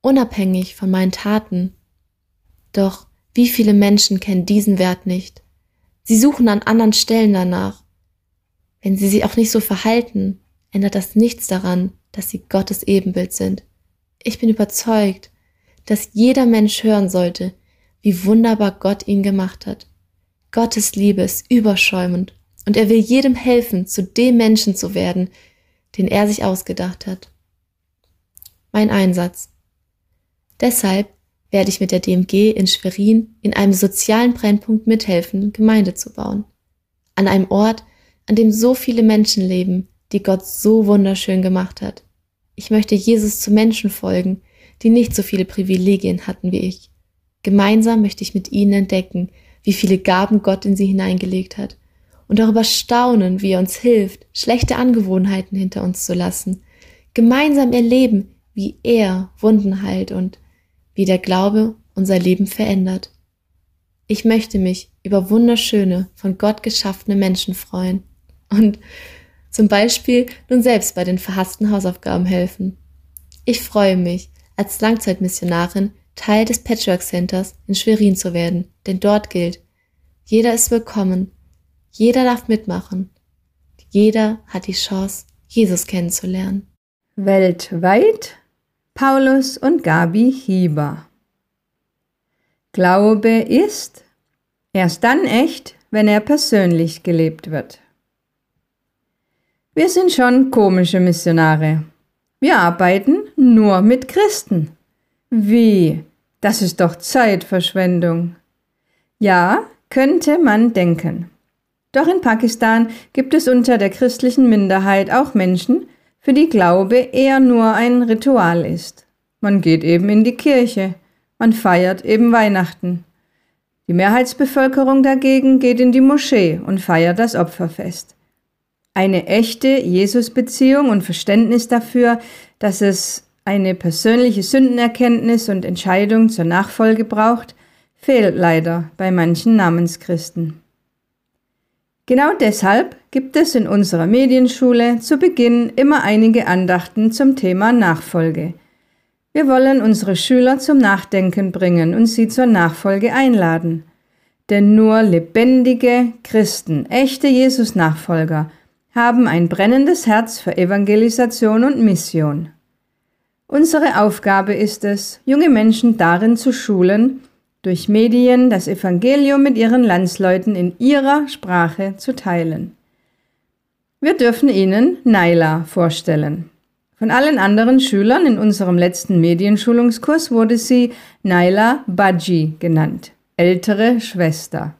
unabhängig von meinen Taten. Doch wie viele Menschen kennen diesen Wert nicht? Sie suchen an anderen Stellen danach wenn sie sich auch nicht so verhalten, ändert das nichts daran, dass sie Gottes Ebenbild sind. Ich bin überzeugt, dass jeder Mensch hören sollte, wie wunderbar Gott ihn gemacht hat. Gottes Liebe ist überschäumend und er will jedem helfen, zu dem Menschen zu werden, den er sich ausgedacht hat. Mein Einsatz. Deshalb werde ich mit der DMG in Schwerin in einem sozialen Brennpunkt mithelfen, Gemeinde zu bauen. An einem Ort, an dem so viele Menschen leben, die Gott so wunderschön gemacht hat. Ich möchte Jesus zu Menschen folgen, die nicht so viele Privilegien hatten wie ich. Gemeinsam möchte ich mit ihnen entdecken, wie viele Gaben Gott in sie hineingelegt hat und darüber staunen, wie er uns hilft, schlechte Angewohnheiten hinter uns zu lassen, gemeinsam erleben, wie er Wunden heilt und wie der Glaube unser Leben verändert. Ich möchte mich über wunderschöne, von Gott geschaffene Menschen freuen und zum Beispiel nun selbst bei den verhassten Hausaufgaben helfen. Ich freue mich, als Langzeitmissionarin Teil des Patchwork Centers in Schwerin zu werden, denn dort gilt, jeder ist willkommen, jeder darf mitmachen, jeder hat die Chance, Jesus kennenzulernen. Weltweit Paulus und Gabi Hieber. Glaube ist erst dann echt, wenn er persönlich gelebt wird. Wir sind schon komische Missionare. Wir arbeiten nur mit Christen. Wie? Das ist doch Zeitverschwendung. Ja, könnte man denken. Doch in Pakistan gibt es unter der christlichen Minderheit auch Menschen, für die Glaube eher nur ein Ritual ist. Man geht eben in die Kirche Man feiert eben Weihnachten. Die Mehrheitsbevölkerung dagegen geht in die Moschee und feiert das Opferfest. Eine echte Jesusbeziehung und Verständnis dafür, dass es eine persönliche Sündenerkenntnis und Entscheidung zur Nachfolge braucht, fehlt leider bei manchen Namenschristen. Genau deshalb gibt es in unserer Medienschule zu Beginn immer einige Andachten zum Thema Nachfolge. Wir wollen unsere Schüler zum Nachdenken bringen und sie zur Nachfolge einladen. Denn nur lebendige Christen, echte Jesus-Nachfolger, haben ein brennendes Herz für Evangelisation und Mission. Unsere Aufgabe ist es, junge Menschen darin zu schulen, durch Medien das Evangelium mit ihren Landsleuten in ihrer Sprache zu teilen. Wir dürfen Ihnen Naila vorstellen. Von allen anderen Schülern in unserem letzten Medienschulungskurs wurde sie Naila Baji genannt, ältere Schwester.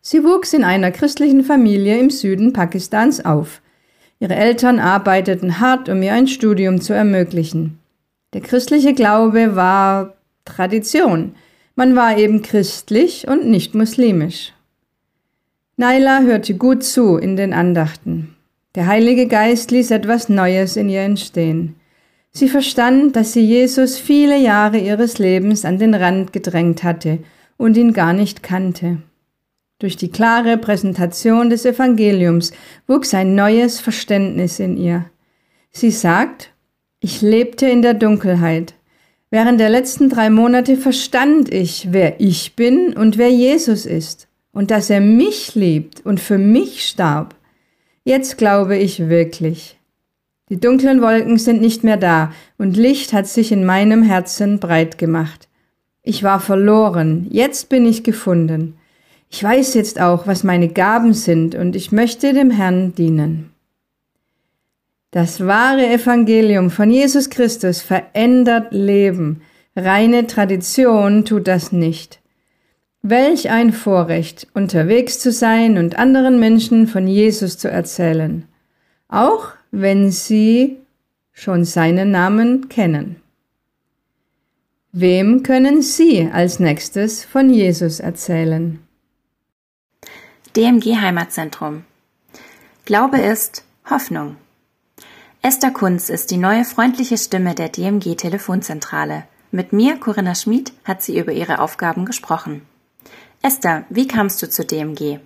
Sie wuchs in einer christlichen Familie im Süden Pakistans auf. Ihre Eltern arbeiteten hart, um ihr ein Studium zu ermöglichen. Der christliche Glaube war Tradition. Man war eben christlich und nicht muslimisch. Naila hörte gut zu in den Andachten. Der Heilige Geist ließ etwas Neues in ihr entstehen. Sie verstand, dass sie Jesus viele Jahre ihres Lebens an den Rand gedrängt hatte und ihn gar nicht kannte. Durch die klare Präsentation des Evangeliums wuchs ein neues Verständnis in ihr. Sie sagt, ich lebte in der Dunkelheit. Während der letzten drei Monate verstand ich, wer ich bin und wer Jesus ist und dass er mich liebt und für mich starb. Jetzt glaube ich wirklich. Die dunklen Wolken sind nicht mehr da und Licht hat sich in meinem Herzen breit gemacht. Ich war verloren, jetzt bin ich gefunden. Ich weiß jetzt auch, was meine Gaben sind und ich möchte dem Herrn dienen. Das wahre Evangelium von Jesus Christus verändert Leben. Reine Tradition tut das nicht. Welch ein Vorrecht, unterwegs zu sein und anderen Menschen von Jesus zu erzählen, auch wenn sie schon seinen Namen kennen. Wem können Sie als nächstes von Jesus erzählen? DMG Heimatzentrum. Glaube ist Hoffnung. Esther Kunz ist die neue freundliche Stimme der DMG Telefonzentrale. Mit mir, Corinna Schmid, hat sie über ihre Aufgaben gesprochen. Esther, wie kamst du zur DMG?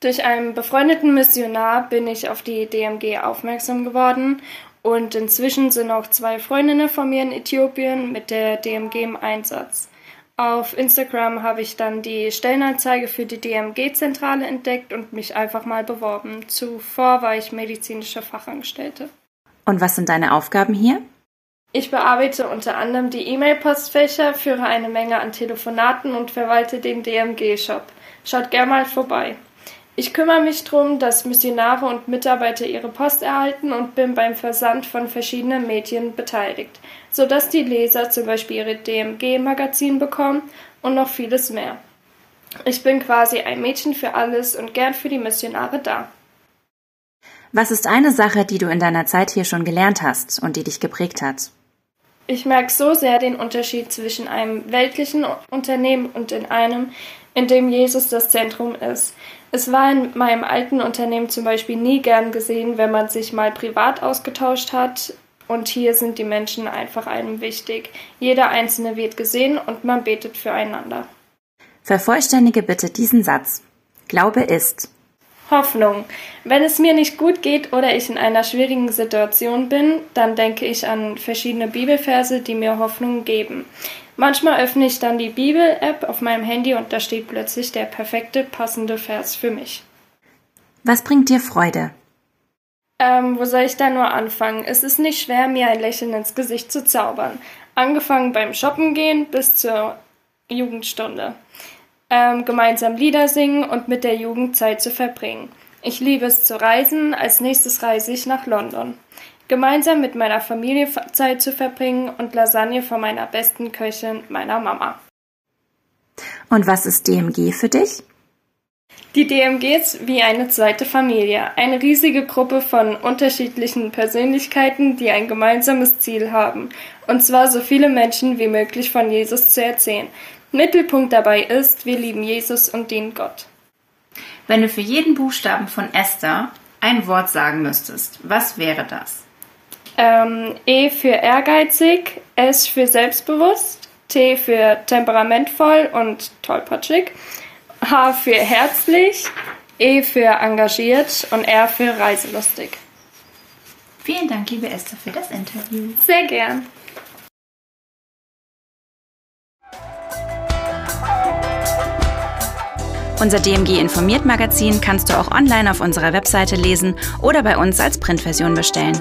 Durch einen befreundeten Missionar bin ich auf die DMG aufmerksam geworden und inzwischen sind auch zwei Freundinnen von mir in Äthiopien mit der DMG im Einsatz. Auf Instagram habe ich dann die Stellenanzeige für die DMG-Zentrale entdeckt und mich einfach mal beworben. Zuvor war ich medizinische Fachangestellte. Und was sind deine Aufgaben hier? Ich bearbeite unter anderem die E-Mail-Postfächer, führe eine Menge an Telefonaten und verwalte den DMG-Shop. Schaut gern mal vorbei. Ich kümmere mich darum, dass Missionare und Mitarbeiter ihre Post erhalten und bin beim Versand von verschiedenen Medien beteiligt, sodass die Leser zum Beispiel ihre DMG-Magazin bekommen und noch vieles mehr. Ich bin quasi ein Mädchen für alles und gern für die Missionare da. Was ist eine Sache, die du in deiner Zeit hier schon gelernt hast und die dich geprägt hat? Ich merke so sehr den Unterschied zwischen einem weltlichen Unternehmen und in einem, in dem Jesus das Zentrum ist. Es war in meinem alten Unternehmen zum Beispiel nie gern gesehen, wenn man sich mal privat ausgetauscht hat. Und hier sind die Menschen einfach einem wichtig. Jeder Einzelne wird gesehen und man betet füreinander. Vervollständige bitte diesen Satz. Glaube ist. Hoffnung. Wenn es mir nicht gut geht oder ich in einer schwierigen Situation bin, dann denke ich an verschiedene Bibelverse, die mir Hoffnung geben. Manchmal öffne ich dann die Bibel-App auf meinem Handy und da steht plötzlich der perfekte, passende Vers für mich. Was bringt dir Freude? Ähm, wo soll ich da nur anfangen? Es ist nicht schwer, mir ein Lächeln ins Gesicht zu zaubern. Angefangen beim Shoppen gehen bis zur Jugendstunde. Ähm, gemeinsam Lieder singen und mit der Jugend Zeit zu verbringen. Ich liebe es zu reisen. Als nächstes reise ich nach London gemeinsam mit meiner Familie Zeit zu verbringen und Lasagne von meiner besten Köchin, meiner Mama. Und was ist DMG für dich? Die DMG ist wie eine zweite Familie, eine riesige Gruppe von unterschiedlichen Persönlichkeiten, die ein gemeinsames Ziel haben, und zwar so viele Menschen wie möglich von Jesus zu erzählen. Mittelpunkt dabei ist, wir lieben Jesus und dienen Gott. Wenn du für jeden Buchstaben von Esther ein Wort sagen müsstest, was wäre das? Ähm, e für ehrgeizig, S für selbstbewusst, T für temperamentvoll und tollpatschig, H für herzlich, E für engagiert und R für reiselustig. Vielen Dank, liebe Esther, für das Interview. Sehr gern. Unser DMG informiert Magazin kannst du auch online auf unserer Webseite lesen oder bei uns als Printversion bestellen.